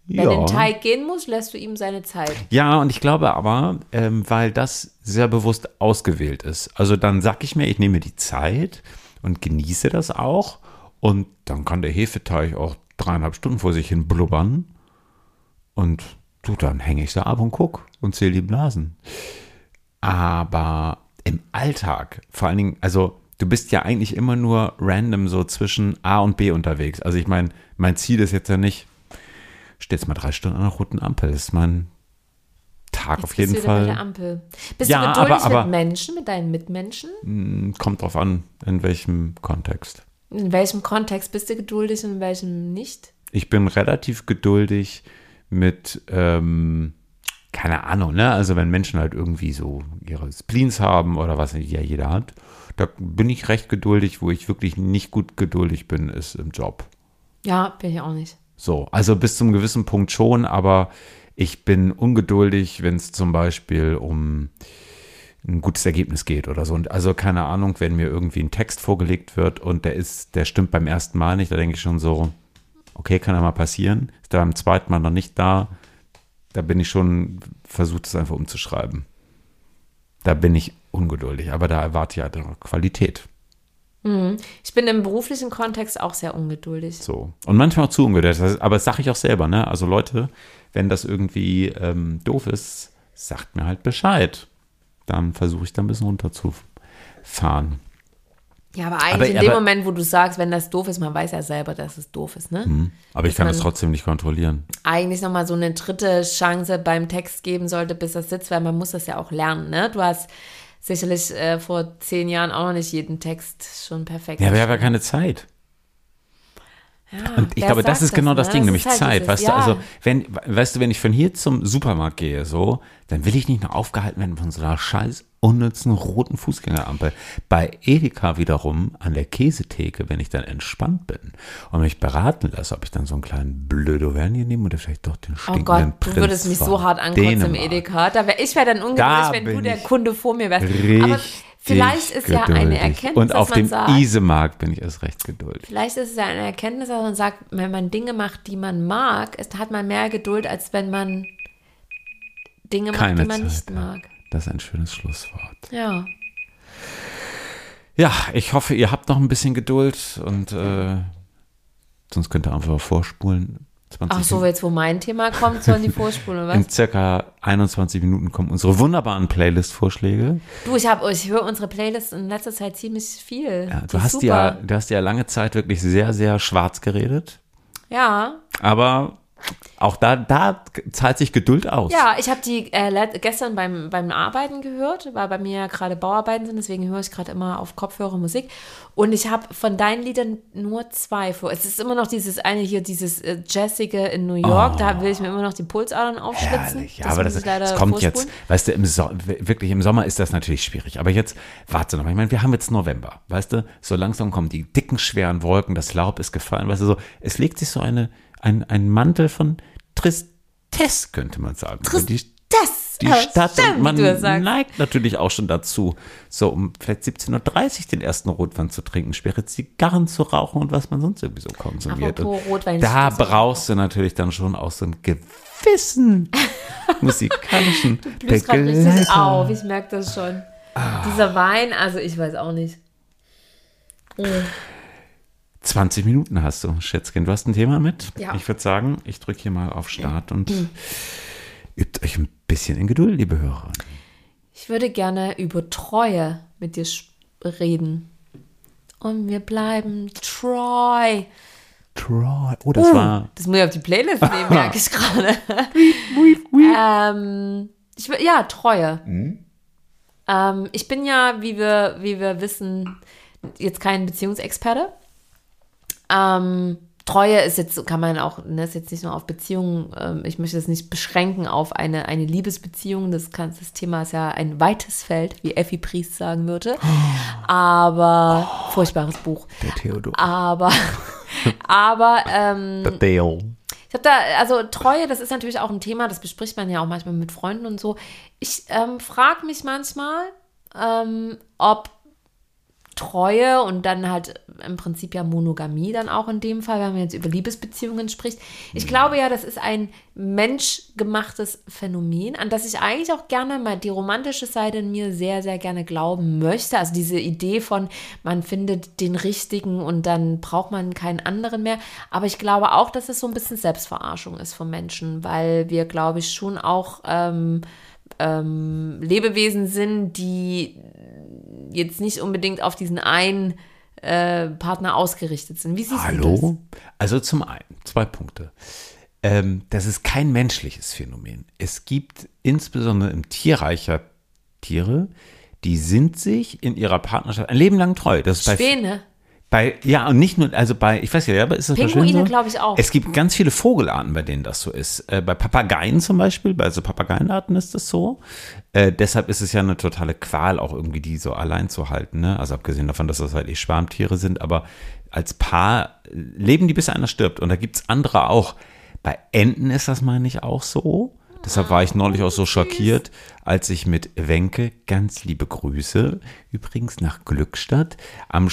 Wenn Ja. ein Teig gehen muss, lässt du ihm seine Zeit. Ja, und ich glaube aber, ähm, weil das sehr bewusst ausgewählt ist. Also dann sag ich mir, ich nehme die Zeit und genieße das auch. Und dann kann der Hefeteig auch dreieinhalb Stunden vor sich hin blubbern. Und du, dann hänge ich da ab und guck und zähle die Blasen. Aber im Alltag, vor allen Dingen, also du bist ja eigentlich immer nur random so zwischen A und B unterwegs. Also ich meine, mein Ziel ist jetzt ja nicht, stehe jetzt mal drei Stunden an der roten Ampel. Das ist mein Tag Jetzt auf jeden bist du wieder bei der Fall. Ampel. Bist Ja, du geduldig aber- aber- mit Menschen, mit deinen Mitmenschen? Kommt drauf an, in welchem Kontext. In welchem Kontext bist du geduldig und in welchem nicht? Ich bin relativ geduldig mit, ähm, keine Ahnung, ne? Also wenn Menschen halt irgendwie so ihre Spleens haben oder was ja jeder hat, da bin ich recht geduldig. Wo ich wirklich nicht gut geduldig bin, ist im Job. Ja, bin ich auch nicht. So, also bis zum gewissen Punkt schon, aber ich bin ungeduldig, wenn es zum Beispiel um ein gutes Ergebnis geht oder so. Und also keine Ahnung, wenn mir irgendwie ein Text vorgelegt wird und der ist, der stimmt beim ersten Mal nicht, da denke ich schon so, okay, kann ja mal passieren. Ist da beim zweiten Mal noch nicht da, da bin ich schon versucht, es einfach umzuschreiben. Da bin ich ungeduldig, aber da erwarte ich halt auch Qualität. Ich bin im beruflichen Kontext auch sehr ungeduldig. So. Und manchmal auch zu ungeduldig. Aber das sage ich auch selber, ne? Also Leute, wenn das irgendwie ähm, doof ist, sagt mir halt Bescheid. Dann versuche ich da ein bisschen runterzufahren. Ja, aber eigentlich Aber- in dem aber- Moment, wo du sagst, wenn das doof ist, man weiß ja selber, dass es doof ist, ne? Aber ich Dass kann das man- trotzdem nicht kontrollieren. Eigentlich nochmal so eine dritte Chance beim Text geben sollte, bis das sitzt, weil man muss das ja auch lernen, ne? Du hast sicherlich äh, vor zehn Jahren auch noch nicht jeden Text schon perfekt. Ja, wir haben ja keine Zeit. Ja, Und ich glaube, das ist genau das ne? Ding, ist nämlich halt Zeit. dieses- weißt ja. du, also, wenn, weißt du, wenn ich von hier zum Supermarkt gehe, so, dann will ich nicht noch aufgehalten werden von so einer scheiß unnützen roten Fußgängerampel. Bei Edeka wiederum an der Käsetheke, wenn ich dann entspannt bin und mich beraten lasse, ob ich dann so einen kleinen Blödovernier nehme oder vielleicht doch den Oh stinkenden Gott, du Prinz würdest mich so hart ankotzen im. Edeka. Da wär, ich wäre dann ungeduldig, Da wenn du der Kunde vor mir wärst. Aber Richtig vielleicht ist ja eine geduldig. Erkenntnis, Und dass auf man dem sagt, Isemarkt bin ich erst recht geduldig. Vielleicht ist es ja eine Erkenntnis, dass man sagt, wenn man Dinge macht, die man mag, ist, hat man mehr Geduld, als wenn man Dinge macht, Keine die man Zeit. nicht ja. mag. Das ist ein schönes Schlusswort. Ja. Ja, ich hoffe, ihr habt noch ein bisschen Geduld und äh, sonst könnt ihr einfach vorspulen. 20 Ach so, jetzt wo mein Thema kommt, sollen die vorspulen, oder In was? circa 21 Minuten kommen unsere wunderbaren Playlist-Vorschläge. Du, ich, hab, ich höre unsere Playlist in letzter Zeit ziemlich viel. Ja, du, hast super. ja, du hast ja lange Zeit wirklich sehr, sehr schwarz geredet. Ja, Aber auch da, da zahlt sich Geduld aus. ja, ich habe die äh, gestern beim, beim Arbeiten gehört, weil bei mir ja gerade Bauarbeiten sind, deswegen höre ich gerade immer auf Kopfhörer Musik. Und ich habe von deinen Liedern nur zwei vor. Es ist immer noch dieses eine hier, dieses äh, Jazzige in New York, da will ich mir immer noch die Pulsadern aufschlitzen. Oh. Herrlich, ja, aber das, ich leider das kommt vorspulen. jetzt, weißt du, im so wirklich im Sommer ist das natürlich schwierig. Aber jetzt, warte noch mal, ich meine, wir haben jetzt November, weißt du, so langsam kommen die dicken, schweren Wolken, das Laub ist gefallen, weißt du, so, es legt sich so eine, ein, ein Mantel von Tristesse, könnte man sagen. die, Das, die ja, Stadt stimmt, und man neigt natürlich auch schon dazu, so um vielleicht 17.30 Uhr den ersten Rotwein zu trinken, schwere Zigarren zu rauchen und was man sonst irgendwie so konsumiert. Apropos Rotwein, da brauchst du natürlich dann schon auch so einen gewissen musikalischen Du blühst gerade richtig Begleiter. auf, ich merke das schon. Ah. Dieser Wein, also ich weiß auch nicht. 20 Minuten hast du, Schätzchen. Du hast ein Thema mit? Ja. Ich würde sagen, ich drücke hier mal auf Start und übt euch ein bisschen in Geduld, liebe Hörer. Ich würde gerne über Treue mit dir reden. Und wir bleiben treu. Troy. Oh, das war. Das muss ich auf die Playlist nehmen, merke ich gerade. ähm, ich, ja, Treue. Ähm, ich bin ja, wie wir, wie wir wissen, jetzt kein Beziehungsexperte. Ähm, Treue ist jetzt, kann man auch, ne, ist jetzt nicht nur auf Beziehungen, ähm, ich möchte es nicht beschränken auf eine, eine Liebesbeziehung. Das, kann, das Thema ist ja ein weites Feld, wie Effi Priest sagen würde. Aber, furchtbares Buch. Der Theodor. Aber, aber, ähm, Der Dale. ich habe da, also Treue, das ist natürlich auch ein Thema, das bespricht man ja auch manchmal mit Freunden und so. Ich ähm, frage mich manchmal, ähm, ob Treue und dann halt im Prinzip ja Monogamie dann auch in dem Fall, wenn man jetzt über Liebesbeziehungen spricht. Ich glaube ja, das ist ein menschgemachtes Phänomen, an das ich eigentlich auch gerne mal die romantische Seite in mir sehr, sehr gerne glauben möchte. Also diese Idee von, man findet den richtigen und dann braucht man keinen anderen mehr. Aber ich glaube auch, dass es so ein bisschen Selbstverarschung ist von Menschen, weil wir, glaube ich, schon auch ähm, ähm, Lebewesen sind, die jetzt nicht unbedingt auf diesen einen äh, Partner ausgerichtet sind. Wie siehst du das? Hallo? Also zum einen, zwei Punkte. Ähm, das ist kein menschliches Phänomen. Es gibt insbesondere im Tierreich ja Tiere, die sind sich in ihrer Partnerschaft ein Leben lang treu. Das ist bei, Späne. bei ja und nicht nur, also bei, ich weiß ja, aber ist das bei Pinguine, so? glaub ich, auch. Es gibt ganz viele Vogelarten, bei denen das so ist. Äh, bei Papageien zum Beispiel, bei so Papageienarten ist das so. Äh, deshalb ist es ja eine totale Qual, auch irgendwie die so allein zu halten. Ne? Also abgesehen davon, dass das halt eh Schwarmtiere sind, aber als Paar leben die, bis einer stirbt. Und da gibt es andere auch. Bei Enten ist das, meine ich, auch so. Deshalb war ich neulich auch so schockiert, als ich mit Wenke, ganz liebe Grüße, übrigens nach Glückstadt, am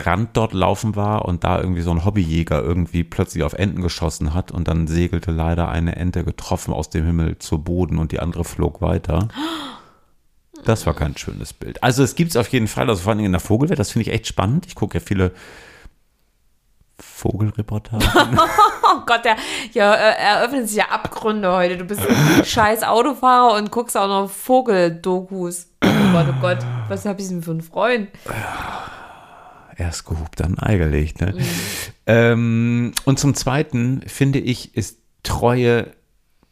Strand dort laufen war und da irgendwie so ein Hobbyjäger irgendwie plötzlich auf Enten geschossen hat und dann segelte leider eine Ente getroffen aus dem Himmel zu Boden und die andere flog weiter. Das war kein schönes Bild. Also es gibt es auf jeden Fall, also vor allem in der Vogelwelt, das finde ich echt spannend. Ich gucke ja viele Vogelreportagen. Oh Gott, der, ja, äh, eröffnen sich ja Abgründe heute. Du bist ein scheiß Autofahrer und guckst auch noch Vogeldokus. Oh Gott, oh Gott, was habe ich denn für einen Freund? Erst gehupt, dann Ei gelegt. Ne? Ähm, und zum Zweiten finde ich, ist Treue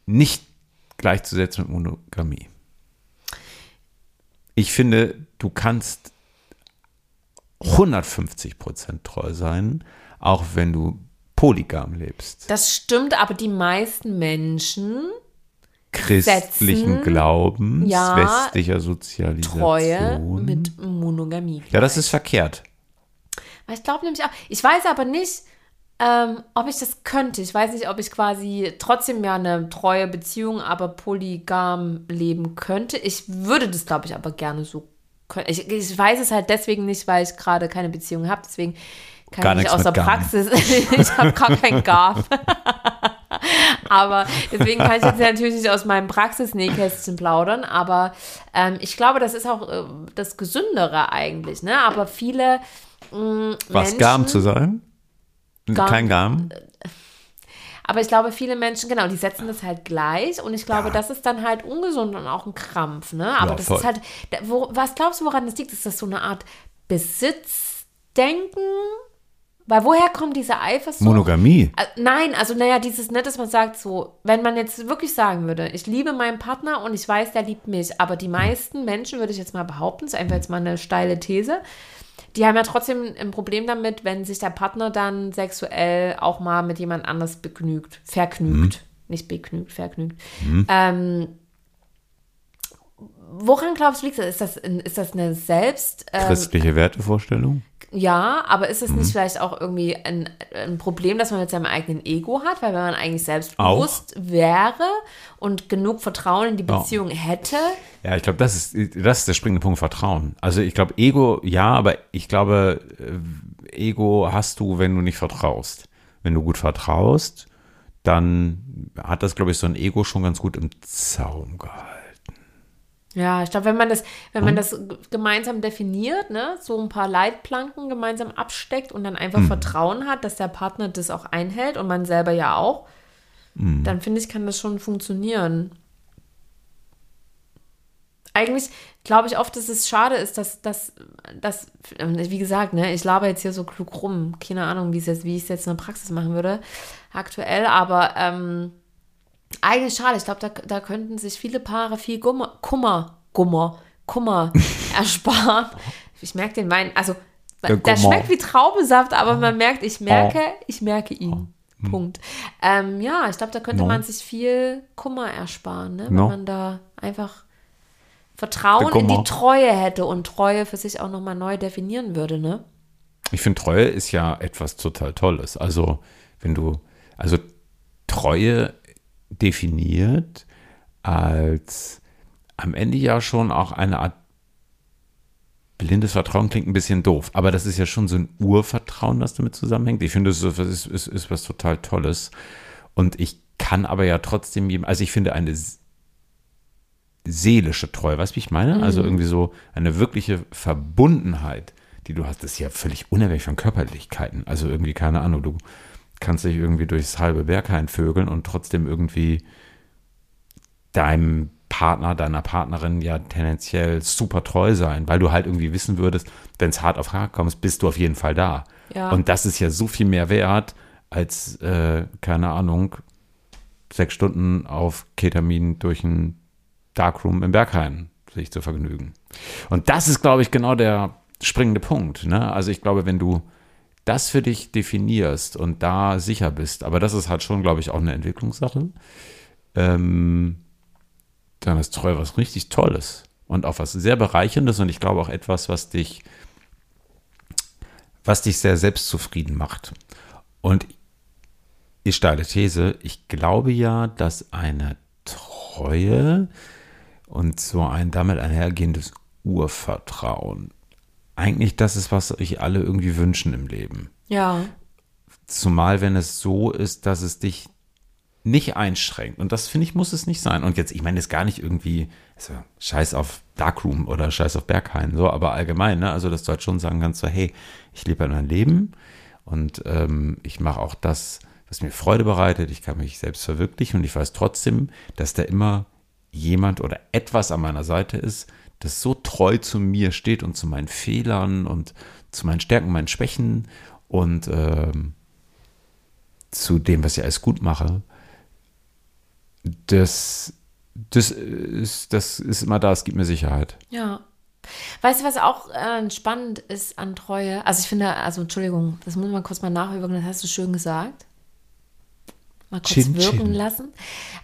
nicht gleichzusetzen mit Monogamie. ich finde, du kannst 150 Prozent treu sein, auch wenn du polygam lebst. Das stimmt, aber die meisten Menschen Christlichen setzen, Glaubens, ja, westlicher Sozialisation. Treue mit Monogamie. ja, das ist verkehrt. Weil Ich glaube nämlich auch, ich weiß aber nicht, ähm, ob ich das könnte. Ich weiß nicht, ob ich quasi trotzdem ja eine treue Beziehung, aber polygam leben könnte. Ich würde das, glaube ich, aber gerne so können. Ich, ich weiß es halt deswegen nicht, weil ich gerade keine Beziehung habe. Deswegen kann Gar ich aus der. Praxis. ich habe gar kein Garf. aber deswegen kann ich jetzt natürlich nicht aus meinem Praxisnähkästchen plaudern. Aber ähm, ich glaube, das ist auch äh, das Gesündere eigentlich. Ne? Aber viele Was, Menschen, Garm zu sein? Garm- Kein Garm? Aber ich glaube, viele Menschen, genau, die setzen das halt gleich und ich glaube, Ja. das ist dann halt ungesund und auch ein Krampf, ne? Aber Ja, das voll. ist halt, wo, was glaubst du, woran das liegt? Ist das so eine Art Besitzdenken? Weil woher kommt diese Eifersucht? Monogamie? Äh, Nein, also naja, dieses nicht, dass man sagt so, wenn man jetzt wirklich sagen würde, ich liebe meinen Partner und ich weiß, der liebt mich, aber die meisten Menschen, würde ich jetzt mal behaupten, ist einfach jetzt mal eine steile These, die haben ja trotzdem ein Problem damit, wenn sich der Partner dann sexuell auch mal mit jemand anders begnügt, vergnügt, nicht begnügt, vergnügt. Ähm, woran glaubst du liegt das? Ist das, ist das eine Selbst... ähm, Christliche Wertevorstellung? Ja, aber ist es Mhm. nicht vielleicht auch irgendwie ein, ein Problem, das man mit seinem eigenen Ego hat? Weil wenn man eigentlich selbstbewusst wäre und genug Vertrauen in die Ja. Beziehung hätte, Ja, ich glaube, das ist, das ist der springende Punkt, Vertrauen. Also ich glaube, Ego, ja, aber ich glaube, äh, Ego hast du, wenn du nicht vertraust. Wenn du gut vertraust, dann hat das, glaube ich, so ein Ego schon ganz gut im Zaum gehalten. Ja, ich glaube, wenn man das, wenn man das g- gemeinsam definiert, ne, so ein paar Leitplanken gemeinsam absteckt und dann einfach Vertrauen hat, dass der Partner das auch einhält und man selber ja auch, Mhm. dann finde ich, kann das schon funktionieren. Eigentlich glaube ich oft, dass es schade ist, dass das, dass, wie gesagt, ne, ich laber jetzt hier so klug rum. Keine Ahnung, wie, es jetzt, wie ich es jetzt in der Praxis machen würde, aktuell, aber ähm, eigentlich schade. Ich glaube, da, da könnten sich viele Paare viel Gummer, Kummer, Gummer, Kummer ersparen. Ich merke den Wein, also Der der schmeckt wie Traubensaft, aber man merkt, ich merke, ich merke ihn. Punkt. Ähm, ja, ich glaube, da könnte No. man sich viel Kummer ersparen, ne? wenn No. man da einfach Vertrauen in die. Treue hätte und Treue für sich auch nochmal neu definieren würde, ne? Ich finde, Treue ist ja etwas total Tolles. Also, wenn du, also Treue definiert als am Ende ja schon auch eine Art blindes Vertrauen klingt ein bisschen doof, aber das ist ja schon so ein Urvertrauen, das damit zusammenhängt. Ich finde, das ist, ist, ist, was total Tolles. Und ich kann aber ja trotzdem, jedem- also ich finde eine seelische Treue, weißt du, wie ich meine? Also irgendwie so eine wirkliche Verbundenheit, die du hast, ist ja völlig unabhängig von Körperlichkeiten. Also irgendwie, keine Ahnung, du kannst dich irgendwie durchs halbe Berghain vögeln und trotzdem irgendwie deinem Partner, deiner Partnerin ja tendenziell super treu sein, weil du halt irgendwie wissen würdest, wenn es hart auf hart kommt, bist du auf jeden Fall da. Ja. Und das ist ja so viel mehr wert, als, äh, keine Ahnung, sechs Stunden auf Ketamin durch ein Darkroom im Berghain sich zu vergnügen. Und das ist, glaube ich, genau der springende Punkt. Ne? Also ich glaube, wenn du das für dich definierst und da sicher bist, aber das ist halt schon, glaube ich, auch eine Entwicklungssache, ähm, dann ist Treue was richtig Tolles und auch was sehr Bereicherndes und ich glaube auch etwas, was dich, was dich sehr selbstzufrieden macht. Und die steile These, ich glaube ja, dass eine Treue und so ein damit einhergehendes Urvertrauen eigentlich das ist, was sich alle irgendwie wünschen im Leben. Ja. Zumal wenn es so ist, dass es dich nicht einschränkt. Und das finde ich, muss es nicht sein. Und jetzt, ich meine, es gar nicht irgendwie, also scheiß auf Darkroom oder scheiß auf Berghain, so, aber allgemein, ne? Also, dass du halt schon sagen kannst, so, hey, ich lebe mein Leben und ähm, ich mache auch das, was mir Freude bereitet, ich kann mich selbst verwirklichen und ich weiß trotzdem, dass da immer jemand oder etwas an meiner Seite ist, das so treu zu mir steht und zu meinen Fehlern und zu meinen Stärken, meinen Schwächen und ähm, zu dem, was ich alles gut mache, das, das, ist, das ist immer da, es gibt mir Sicherheit. Ja. Weißt du, was auch äh, spannend ist an Treue? Also ich finde, also Entschuldigung, das muss man kurz mal nachüberlegen, das hast du schön gesagt. Mal kurz Chin, wirken chin. lassen.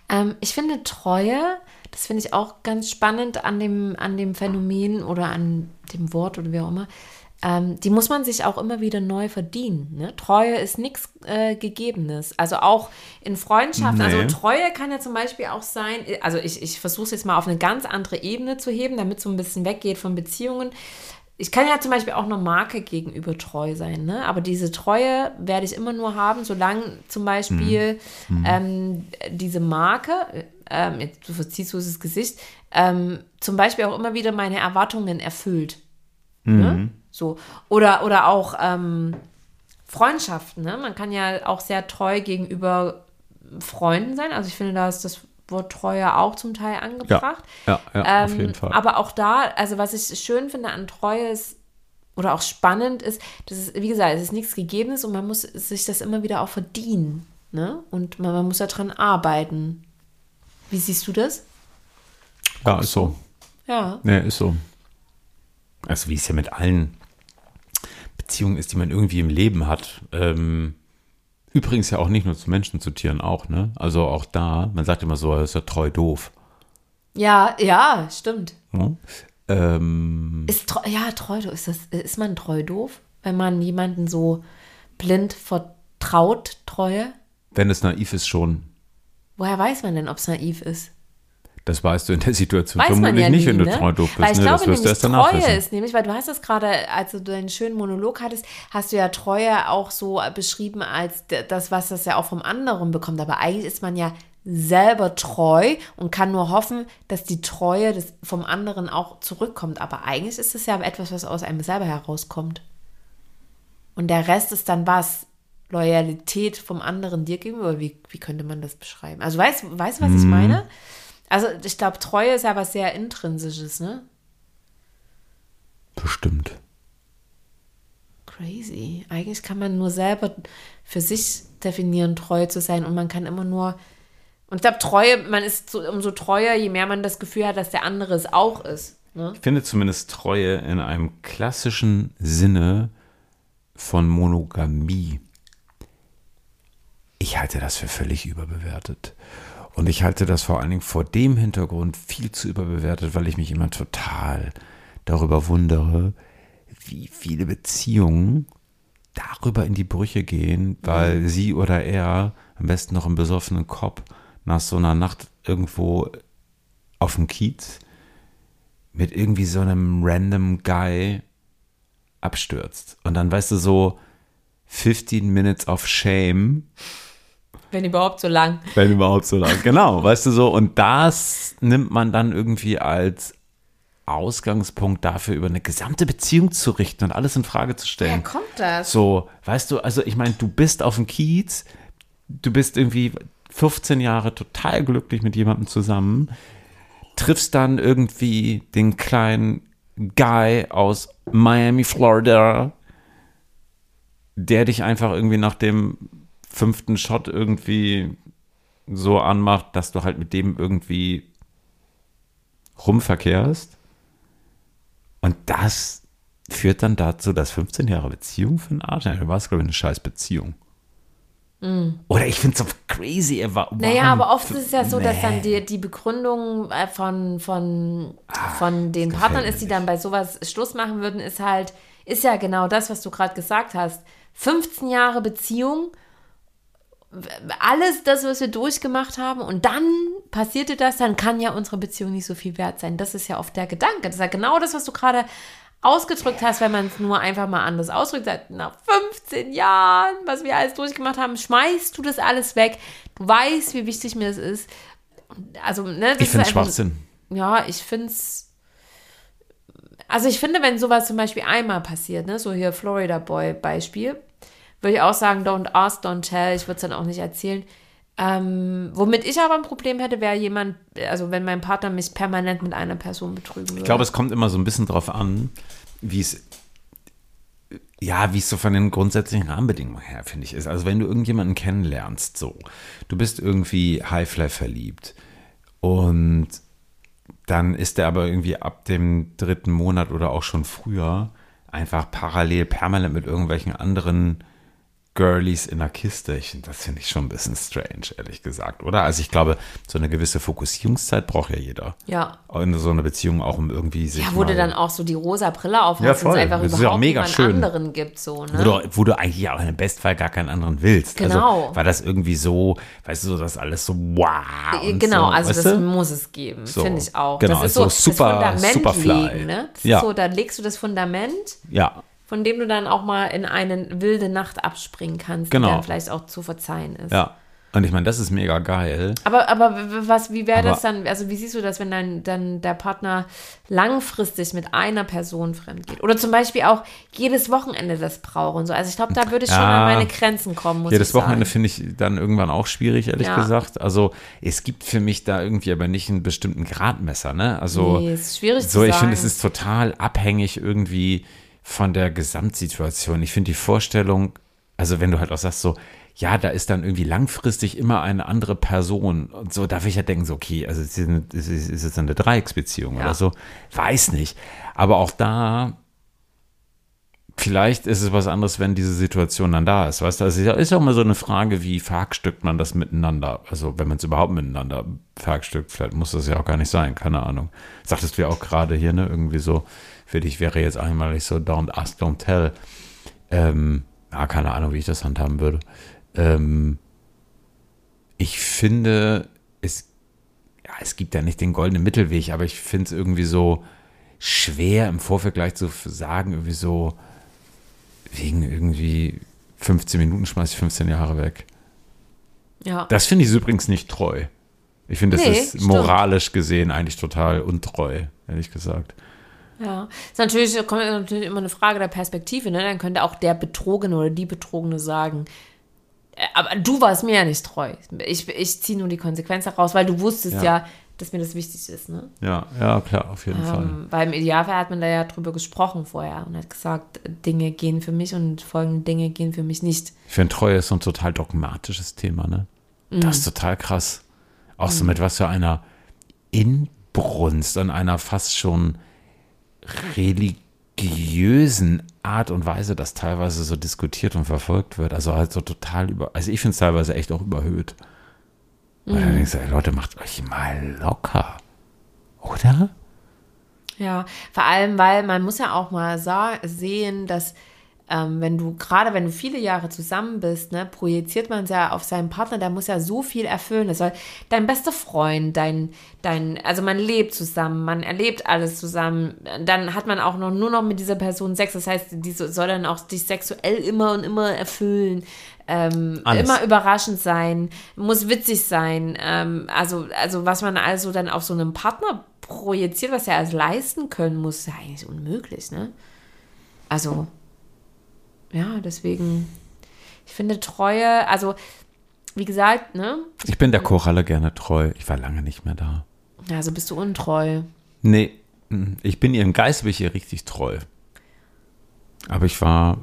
Ähm, ich finde Treue, das finde ich auch ganz spannend an dem, an dem Phänomen oder an dem Wort oder wie auch immer. Ähm, die muss man sich auch immer wieder neu verdienen. Ne? Treue ist nichts äh, Gegebenes. Also auch in Freundschaften. Nee. Also Treue kann ja zum Beispiel auch sein, also ich, ich versuche es jetzt mal auf eine ganz andere Ebene zu heben, damit es so ein bisschen weggeht von Beziehungen. Ich kann ja zum Beispiel auch einer Marke gegenüber treu sein, ne? aber diese Treue werde ich immer nur haben, solange zum Beispiel Ähm, diese Marke, ähm, jetzt, du verziehst so das Gesicht, ähm, zum Beispiel auch immer wieder meine Erwartungen erfüllt. Ne? So. Oder, oder auch ähm, Freundschaften. Ne? Man kann ja auch sehr treu gegenüber Freunden sein. Also ich finde, da ist das Wort Treue auch zum Teil angebracht. Ja, ja, auf Ähm, jeden Fall. Aber auch da, also was ich schön finde an Treue ist, oder auch spannend ist, das ist, wie gesagt, es ist nichts Gegebenes und man muss sich das immer wieder auch verdienen. Ne? Und man, man muss daran arbeiten. Wie siehst du das? ja, ist so. Ja. Nee, ist so. Also wie es ja mit allen Beziehungen ist, die man irgendwie im Leben hat. Ähm, übrigens ja auch nicht nur zu Menschen, zu Tieren auch, ne? Also auch da, man sagt immer so, er ist ja treu doof. Ja, ja, stimmt. Ne? Ähm, Ist treu, ja, treu, ist das, ist man treu doof, wenn man jemanden so blind vertraut, Treue? wenn es naiv ist schon, Woher weiß man denn, ob es naiv ist? Das weißt du in der Situation Weiß man vermutlich ja nicht, nie, wenn du ne? treu bist. Weil ich ne? glaube das nämlich, Treue wissen. ist nämlich, weil du hast das gerade, als du deinen schönen Monolog hattest, hast du ja Treue auch so beschrieben als das, was das ja auch vom anderen bekommt. Aber eigentlich ist man ja selber treu und kann nur hoffen, dass die Treue des, vom anderen auch zurückkommt. Aber eigentlich ist es ja etwas, was aus einem selber herauskommt. Und der Rest ist dann was? Loyalität vom anderen dir gegenüber? Wie, wie könnte man das beschreiben? Also weißt du, weißt, du, was ich Mhm. meine? Also ich glaube, Treue ist ja was sehr Intrinsisches, ne? Bestimmt. Crazy. Eigentlich kann man nur selber für sich definieren, treu zu sein und man kann immer nur. Und ich glaube, Treue, man ist so, umso treuer, je mehr man das Gefühl hat, dass der andere es auch ist. Ne? Ich finde zumindest Treue in einem klassischen Sinne von Monogamie. Ich halte das für völlig überbewertet. Und ich halte das vor allen Dingen vor dem Hintergrund viel zu überbewertet, weil ich mich immer total darüber wundere, wie viele Beziehungen darüber in die Brüche gehen, weil sie oder er am besten noch im besoffenen Kopf nach so einer Nacht irgendwo auf dem Kiez mit irgendwie so einem random Guy abstürzt. Und dann weißt du so 15 Minutes of Shame, Wenn überhaupt so lang. wenn überhaupt so lang. Genau, weißt du so. Und das nimmt man dann irgendwie als Ausgangspunkt dafür, über eine gesamte Beziehung zu richten und alles in Frage zu stellen. kommt das? So, weißt du, also ich meine, du bist auf dem Kiez, du bist irgendwie 15 Jahre total glücklich mit jemandem zusammen, triffst dann irgendwie den kleinen Guy aus Miami, Florida, der dich einfach irgendwie nach dem fünften Shot irgendwie so anmacht, dass du halt mit dem irgendwie rumverkehrst. Und das führt dann dazu, dass 15 Jahre Beziehung für einen Arsch, ja, war es, glaube ich, eine scheiß Beziehung. Oder ich finde es so crazy. er war-. Naja, aber oft ist es ja so, dass dann Nee. die, die Begründung äh, von, von, von den Partnern ist, die dann bei sowas Schluss machen würden, ist halt, ist ja genau das, was du gerade gesagt hast. 15 Jahre Beziehung, alles das, was wir durchgemacht haben und dann passierte das, dann kann ja unsere Beziehung nicht so viel wert sein. Das ist ja oft der Gedanke. Das ist ja genau das, was du gerade ausgedrückt hast, wenn man es nur einfach mal anders ausdrückt. Sagt, Nach 15 Jahren, was wir alles durchgemacht haben, schmeißt du das alles weg. Du weißt, wie wichtig mir das ist. Also, ne, das Ich finde es Schwachsinn. Ja, ich finde es. Also, ich finde, wenn sowas zum Beispiel einmal passiert, ne, so hier Florida Boy Beispiel, würde ich auch sagen, don't ask, don't tell. Ich würde es dann auch nicht erzählen. Ähm, womit ich aber ein Problem hätte, wäre jemand, also wenn mein Partner mich permanent mit einer Person betrügen würde. Ich glaube, es kommt immer so ein bisschen drauf an, wie es, ja, wie es so von den grundsätzlichen Rahmenbedingungen her, finde ich, ist. Also, wenn du irgendjemanden kennenlernst, so, du bist irgendwie Highfly verliebt und dann ist er aber irgendwie ab dem dritten Monat oder auch schon früher einfach parallel permanent mit irgendwelchen anderen Girlies in der Kiste. Ich, das finde ich schon ein bisschen strange, ehrlich gesagt, oder? Also ich glaube, so eine gewisse Fokussierungszeit braucht ja jeder. Ja. In so einer Beziehung auch, um irgendwie sich Ja, wo du mal- dann auch so die rosa Brille Ja, aufhast und voll. es einfach Das ja überhaupt mega niemand schön. anderen gibt, so, ne? Wo du, wo du eigentlich auch im Bestfall gar keinen anderen willst. Genau. Also, weil das irgendwie so, weißt du, so das alles so wow. Äh, genau, so, also das du? muss es geben, So. finde ich auch. Genau, das ist so so, super- das Fundament Superfly. legen, ne? Das Ja. so, da legst du das Fundament, Ja, von dem du dann auch mal in eine wilde Nacht abspringen kannst, Genau. die dann vielleicht auch zu verzeihen ist. ja. Und ich meine, das ist mega geil. Aber, aber was, wie wäre das dann, also wie siehst du das, wenn dein, dann der Partner langfristig mit einer Person fremd geht? Oder zum Beispiel auch jedes Wochenende das braucht und so. Also ich glaube, da würde ich schon Ja. an meine Grenzen kommen, muss Jedes ich sagen. Wochenende finde ich dann irgendwann auch schwierig, ehrlich Ja. gesagt. Also es gibt für mich da irgendwie aber nicht einen bestimmten Gradmesser, ne? Also Nee, ist schwierig so, zu ich finde, sagen. es ist total abhängig irgendwie von der Gesamtsituation. Ich finde die Vorstellung, also wenn du halt auch sagst so, ja, da ist dann irgendwie langfristig immer eine andere Person und so, darf ich ja denken, so, okay, also ist, es ist ist jetzt eine Dreiecksbeziehung Ja. oder so, weiß nicht. Aber auch da Vielleicht ist es was anderes, wenn diese Situation dann da ist. Weißt du, also es ist ja auch mal so eine Frage, wie verhackstückt man das miteinander? Also, wenn man es überhaupt miteinander verhackstückt, vielleicht muss das ja auch gar nicht sein, keine Ahnung. Sagtest du ja auch gerade hier, ne, irgendwie so, für dich wäre jetzt einmalig so Don't Ask, Don't Tell. Ähm, ja, keine Ahnung, wie ich das handhaben würde. Ähm, ich finde, es, ja, es gibt ja nicht den goldenen Mittelweg, aber ich finde es irgendwie so schwer im Vorfeld gleich zu sagen, irgendwie so, wegen irgendwie 15 Minuten schmeiße ich 15 Jahre weg. Ja. Das finde ich übrigens nicht treu. Ich finde, das Nee, ist stimmt. moralisch gesehen eigentlich total untreu, ehrlich gesagt. Ja, ist natürlich, kommt natürlich immer eine Frage der Perspektive, ne? Dann könnte auch der Betrogene oder die Betrogene sagen, äh, aber du warst mir ja nicht treu. Ich, ich ziehe nur die Konsequenz daraus, weil du wusstest Ja. ja, dass mir das wichtig ist, ne? Ja, ja, klar, auf jeden Fall. Ähm, weil im Idealfall hat man da ja drüber gesprochen vorher und hat gesagt, Dinge gehen für mich und folgende Dinge gehen für mich nicht. Ich finde, Treue ist so ein total dogmatisches Thema, ne? Mhm. Das ist total krass. Auch so mit was für einer Inbrunst und einer fast schon religiösen Art und Weise, das teilweise so diskutiert und verfolgt wird. Also halt so total über, also ich finde es teilweise echt auch überhöht. Mhm. dann denkst du, Leute, macht euch mal locker. Oder? Ja, vor allem, weil man muss ja auch mal sehen, dass ähm, wenn du, gerade wenn du viele Jahre zusammen bist, ne, projiziert man es ja auf seinen Partner, der muss ja so viel erfüllen. Das soll dein bester Freund, dein, dein, also man lebt zusammen, man erlebt alles zusammen. Dann hat man auch noch nur noch mit dieser Person Sex. Das heißt, die so- soll dann auch dich sexuell immer und immer erfüllen. Ähm, immer überraschend sein, muss witzig sein. Ähm, also, also was man also dann auf so einem Partner projiziert, was er als leisten können muss, ist ja eigentlich unmöglich, ne? Also, ja, deswegen, ich finde Treue, also, wie gesagt, ne? Ich bin der Koralle gerne treu. Ich war lange nicht mehr da. Also bist du untreu. Nee, mm, ich bin ihrem Geist bin ich ihr richtig treu. Aber ich war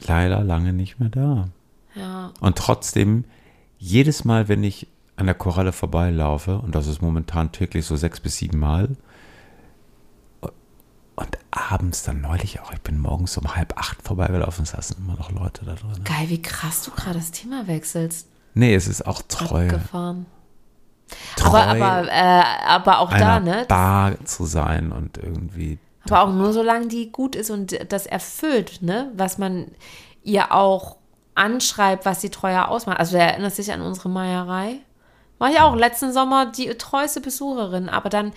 leider lange nicht mehr da. Ja, Und trotzdem, jedes Mal, wenn ich an der Koralle vorbeilaufe, und das ist momentan täglich so sechs bis sieben Mal, und abends dann neulich auch, ich bin morgens um halb acht vorbeigelaufen, es saßen immer noch Leute da drin. geil, wie krass du gerade das Thema wechselst. Nee, es ist auch Treue. Abgefahren. Treu, Aber, aber, äh, aber auch da, ne? Bar zu sein und irgendwie Aber auch nur solange die gut ist und das erfüllt, ne? Was man ihr auch anschreibt, was die Treue ausmacht. Also du erinnerst dich an unsere Meierei? War ich auch letzten Sommer die treueste Besucherin, aber dann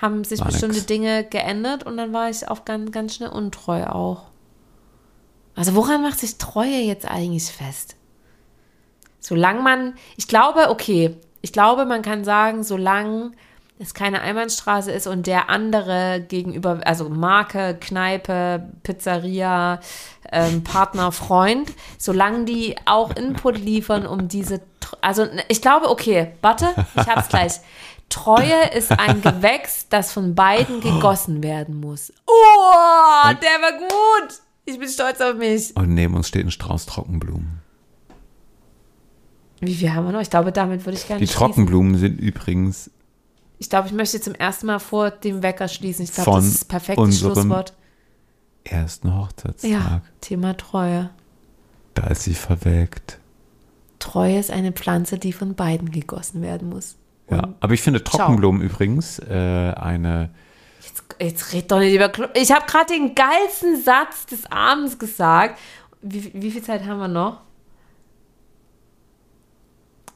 haben sich War bestimmte nix. Dinge geändert und dann war ich auch ganz, ganz schnell untreu auch. Also woran macht sich Treue jetzt eigentlich fest? Solange man, ich glaube, okay, ich glaube, man kann sagen, solange es keine Einbahnstraße ist und der andere gegenüber, also Marke, Kneipe, Pizzeria, ähm, Partner, Freund, solange die auch Input liefern, um diese, also ich glaube, okay, warte, ich hab's gleich. Treue ist ein Gewächs, das von beiden gegossen werden muss. Oh, der war gut. Ich bin stolz auf mich. Und neben uns steht ein Strauß Trockenblumen. Wie viel haben wir noch? Ich glaube, damit würde ich gerne Die schließen. Trockenblumen sind übrigens Ich glaube, ich möchte zum ersten Mal vor dem Wecker schließen. Ich glaube, Von das ist das perfekte Schlusswort. Ersten Hochzeitstag. Ja, Thema Treue. Da ist sie verwelkt. Treue ist eine Pflanze, die von beiden gegossen werden muss. Ja, Und aber ich finde ciao. Trockenblumen übrigens äh, eine. Jetzt, jetzt red doch nicht über Club. Ich habe gerade den geilsten Satz des Abends gesagt. Wie, wie viel Zeit haben wir noch?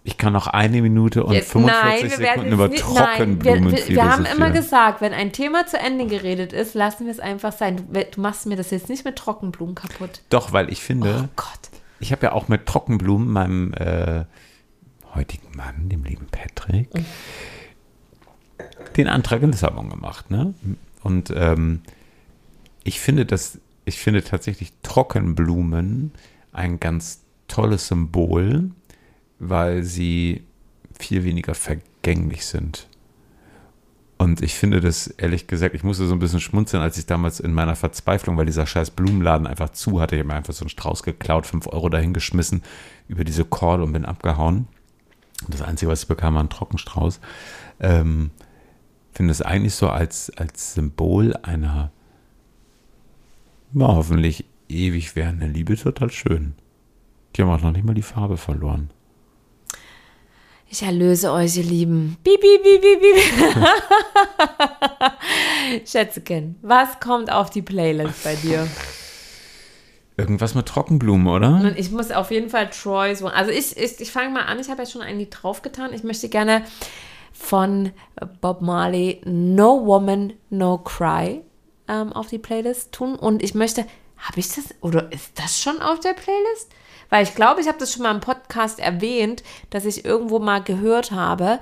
Ich kann noch eine Minute und Jetzt- 45 wir werden Sekunden über Trockenblumen Nein, wir, wir, wir haben immer gesagt, wenn ein Thema zu Ende geredet ist, lassen wir es einfach sein. Du, du machst mir das jetzt nicht mit Trockenblumen kaputt. Doch, weil ich finde, Oh Gott. Ich habe ja auch mit Trockenblumen meinem äh, heutigen Mann, dem lieben Patrick, den Antrag in Lissabon gemacht. Ne? Und ähm, ich finde das, ich finde tatsächlich Trockenblumen ein ganz tolles Symbol, weil sie viel weniger vergänglich sind. Und ich finde das, ehrlich gesagt, ich musste so ein bisschen schmunzeln, als ich damals in meiner Verzweiflung, weil dieser scheiß Blumenladen einfach zu hatte, ich habe mir einfach so einen Strauß geklaut, 5 Euro dahingeschmissen über diese Call und bin abgehauen. Und das Einzige, was ich bekam, war ein Trockenstrauß. Ähm, finde es eigentlich so als, als Symbol einer ja, hoffentlich ewig währenden Liebe total schön. Die haben auch noch nicht mal die Farbe verloren. Ich erlöse euch, ihr Lieben. Piep, piep, piep, piep, piep. Schätzeken, was kommt auf die Playlist bei dir? Irgendwas mit Trockenblumen, oder? Ich muss auf jeden Fall Troy's One. Also ich, ich, ich fange mal an. Ich habe ja schon ein Lied draufgetan. Ich möchte gerne von Bob Marley No Woman, No Cry ähm, auf die Playlist tun. Und ich möchte, habe ich das, oder ist das schon auf der Playlist? Weil ich glaube, ich habe das schon mal im Podcast erwähnt, dass ich irgendwo mal gehört habe.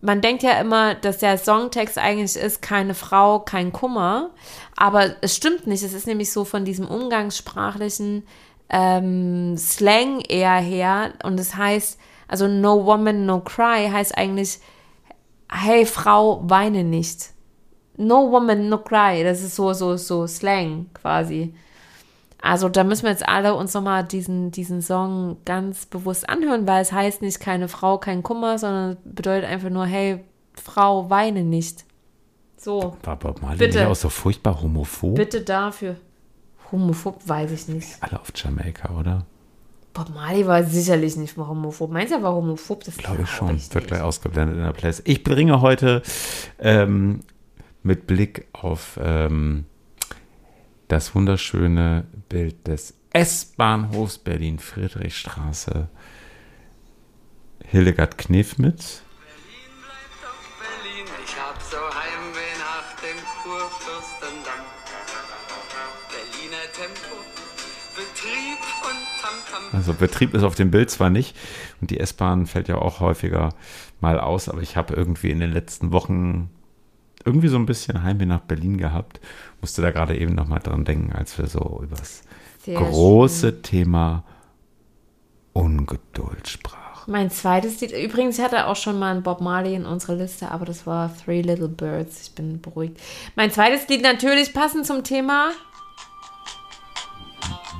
Man denkt ja immer, dass der Songtext eigentlich ist, keine Frau, kein Kummer. Aber es stimmt nicht. Es ist nämlich so von diesem umgangssprachlichen ähm, Slang eher her. Und es heißt, also No Woman, No Cry heißt eigentlich, hey Frau, weine nicht. No Woman, No Cry. Das ist so, so, so Slang quasi. Also da müssen wir jetzt alle uns nochmal diesen, diesen Song ganz bewusst anhören, weil es heißt nicht keine Frau, kein Kummer, sondern bedeutet einfach nur, hey, Frau, weine nicht. So, War Bob Marley Bitte. nicht auch so furchtbar homophob? bitte dafür. Homophob weiß ich nicht. Alle auf Jamaika, oder? Bob Marley war sicherlich nicht mal homophob. Meinst du, er war homophob? Das Glaube ich schon. nicht. Wird gleich ausgeblendet in der Playlist. Ich bringe heute ähm, mit Blick auf ähm, das wunderschöne Bild des S-Bahnhofs Berlin-Friedrichstraße Hildegard Knef mit. Berlin bleibt doch Berlin. Ich hab so Heimweh nach dem Kurfürstendamm. Berliner Tempo, Betrieb und Tamtam. Also Betrieb ist auf dem Bild zwar nicht und die S-Bahn fällt ja auch häufiger mal aus, aber ich habe irgendwie in den letzten Wochen irgendwie so ein bisschen Heimweh nach Berlin gehabt. Musste da gerade eben noch mal dran denken, als wir so über das Sehr große Thema Ungeduld sprachen. Mein zweites Lied, übrigens, ich hatte auch schon mal einen Bob Marley in unserer Liste, aber das war Three Little Birds. Ich bin beruhigt. Mein zweites Lied natürlich passend zum Thema.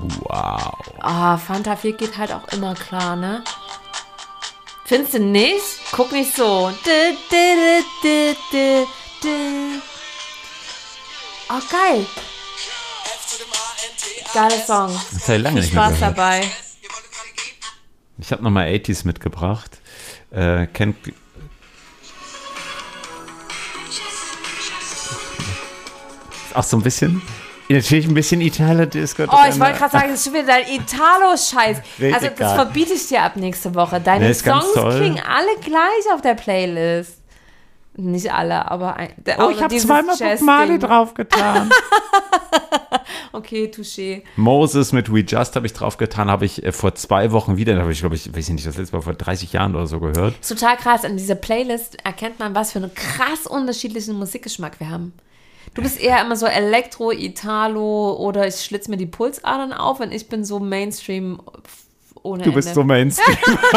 Wow. Ah, Fanta 4 geht halt auch immer klar, ne? Findest du nicht? Guck nicht so. Du, du, du, du. Oh, geil. Geiler Song. Das habe ich lange Viel nicht mehr Spaß gehört. dabei. Ich habe nochmal 80s mitgebracht. Äh, kennt. Auch so ein bisschen. Natürlich ein bisschen Italo-Disco. Oh, ich wollte gerade sagen, das ist schon wieder dein Italo-Scheiß. Also, das verbiete ich dir ab nächste Woche. Deine Nee, Songs klingen alle gleich auf der Playlist. Nicht alle, aber ein. Oh, ich habe zweimal Bob Marley draufgetan. Okay, touché. Moses mit We Just habe ich draufgetan, habe ich äh, vor zwei Wochen wieder, da habe ich, glaube ich, weiß ich nicht, das letzte Mal vor 30 Jahren oder so gehört. Ist total krass. An dieser Playlist erkennt man, was für einen krass unterschiedlichen Musikgeschmack wir haben. Du bist eher immer so Elektro, Italo oder ich schlitze mir die Pulsadern auf und ich bin so Mainstream ohne Du bist Ende. so Mainstream.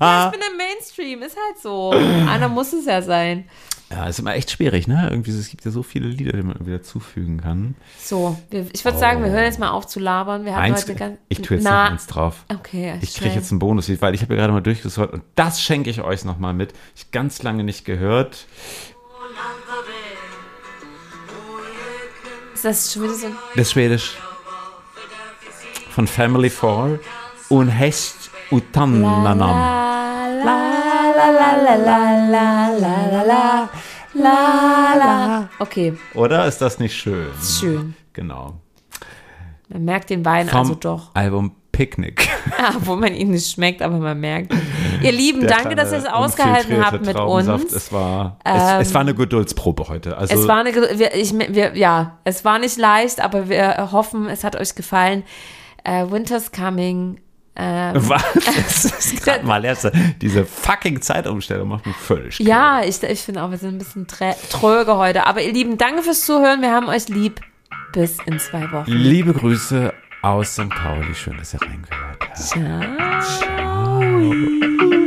ja, ich bin im Mainstream, ist halt so. Einer muss es ja sein. Ja, ist immer echt schwierig, ne? Irgendwie, es gibt ja so viele Lieder, die man wieder zufügen kann. So, wir, ich würde oh. sagen, wir hören jetzt mal auf zu labern. Wir haben eins, heute ganz, ich tue jetzt na, noch eins drauf. Okay, Ich kriege jetzt einen Bonus, weil ich habe ja gerade mal durchgesucht und das schenke ich euch nochmal mit. Ich ganz lange nicht gehört. Ist das Schwedisch? Das ist Schwedisch. Von Family Four und Hest Utananam. La la la la la la la la la la la. Okay. Oder ist das nicht schön? Schön. Genau. Man merkt den Wein Vom also doch. Album Picknick. Ah, wo man ihn nicht schmeckt, aber man merkt. Ihr Lieben, Der danke, dass ihr es ausgehalten habt mit uns. Es war, ähm, es, es, war eine ähm, Geduldsprobe heute. Also, es war eine, wir, ich, wir, ja, es war nicht leicht, aber wir hoffen, es hat euch gefallen. Uh, Winter's Coming ähm, was? Das ist gerade mal erst, diese fucking Zeitumstellung macht mich völlig ja, ich, ich finde auch, wir sind ein bisschen tröge heute. Aber ihr Lieben, danke fürs Zuhören. Wir haben euch lieb. Bis in zwei Wochen. Liebe Grüße aus St. Pauli. Schön, dass ihr reingehört habt. Ciao.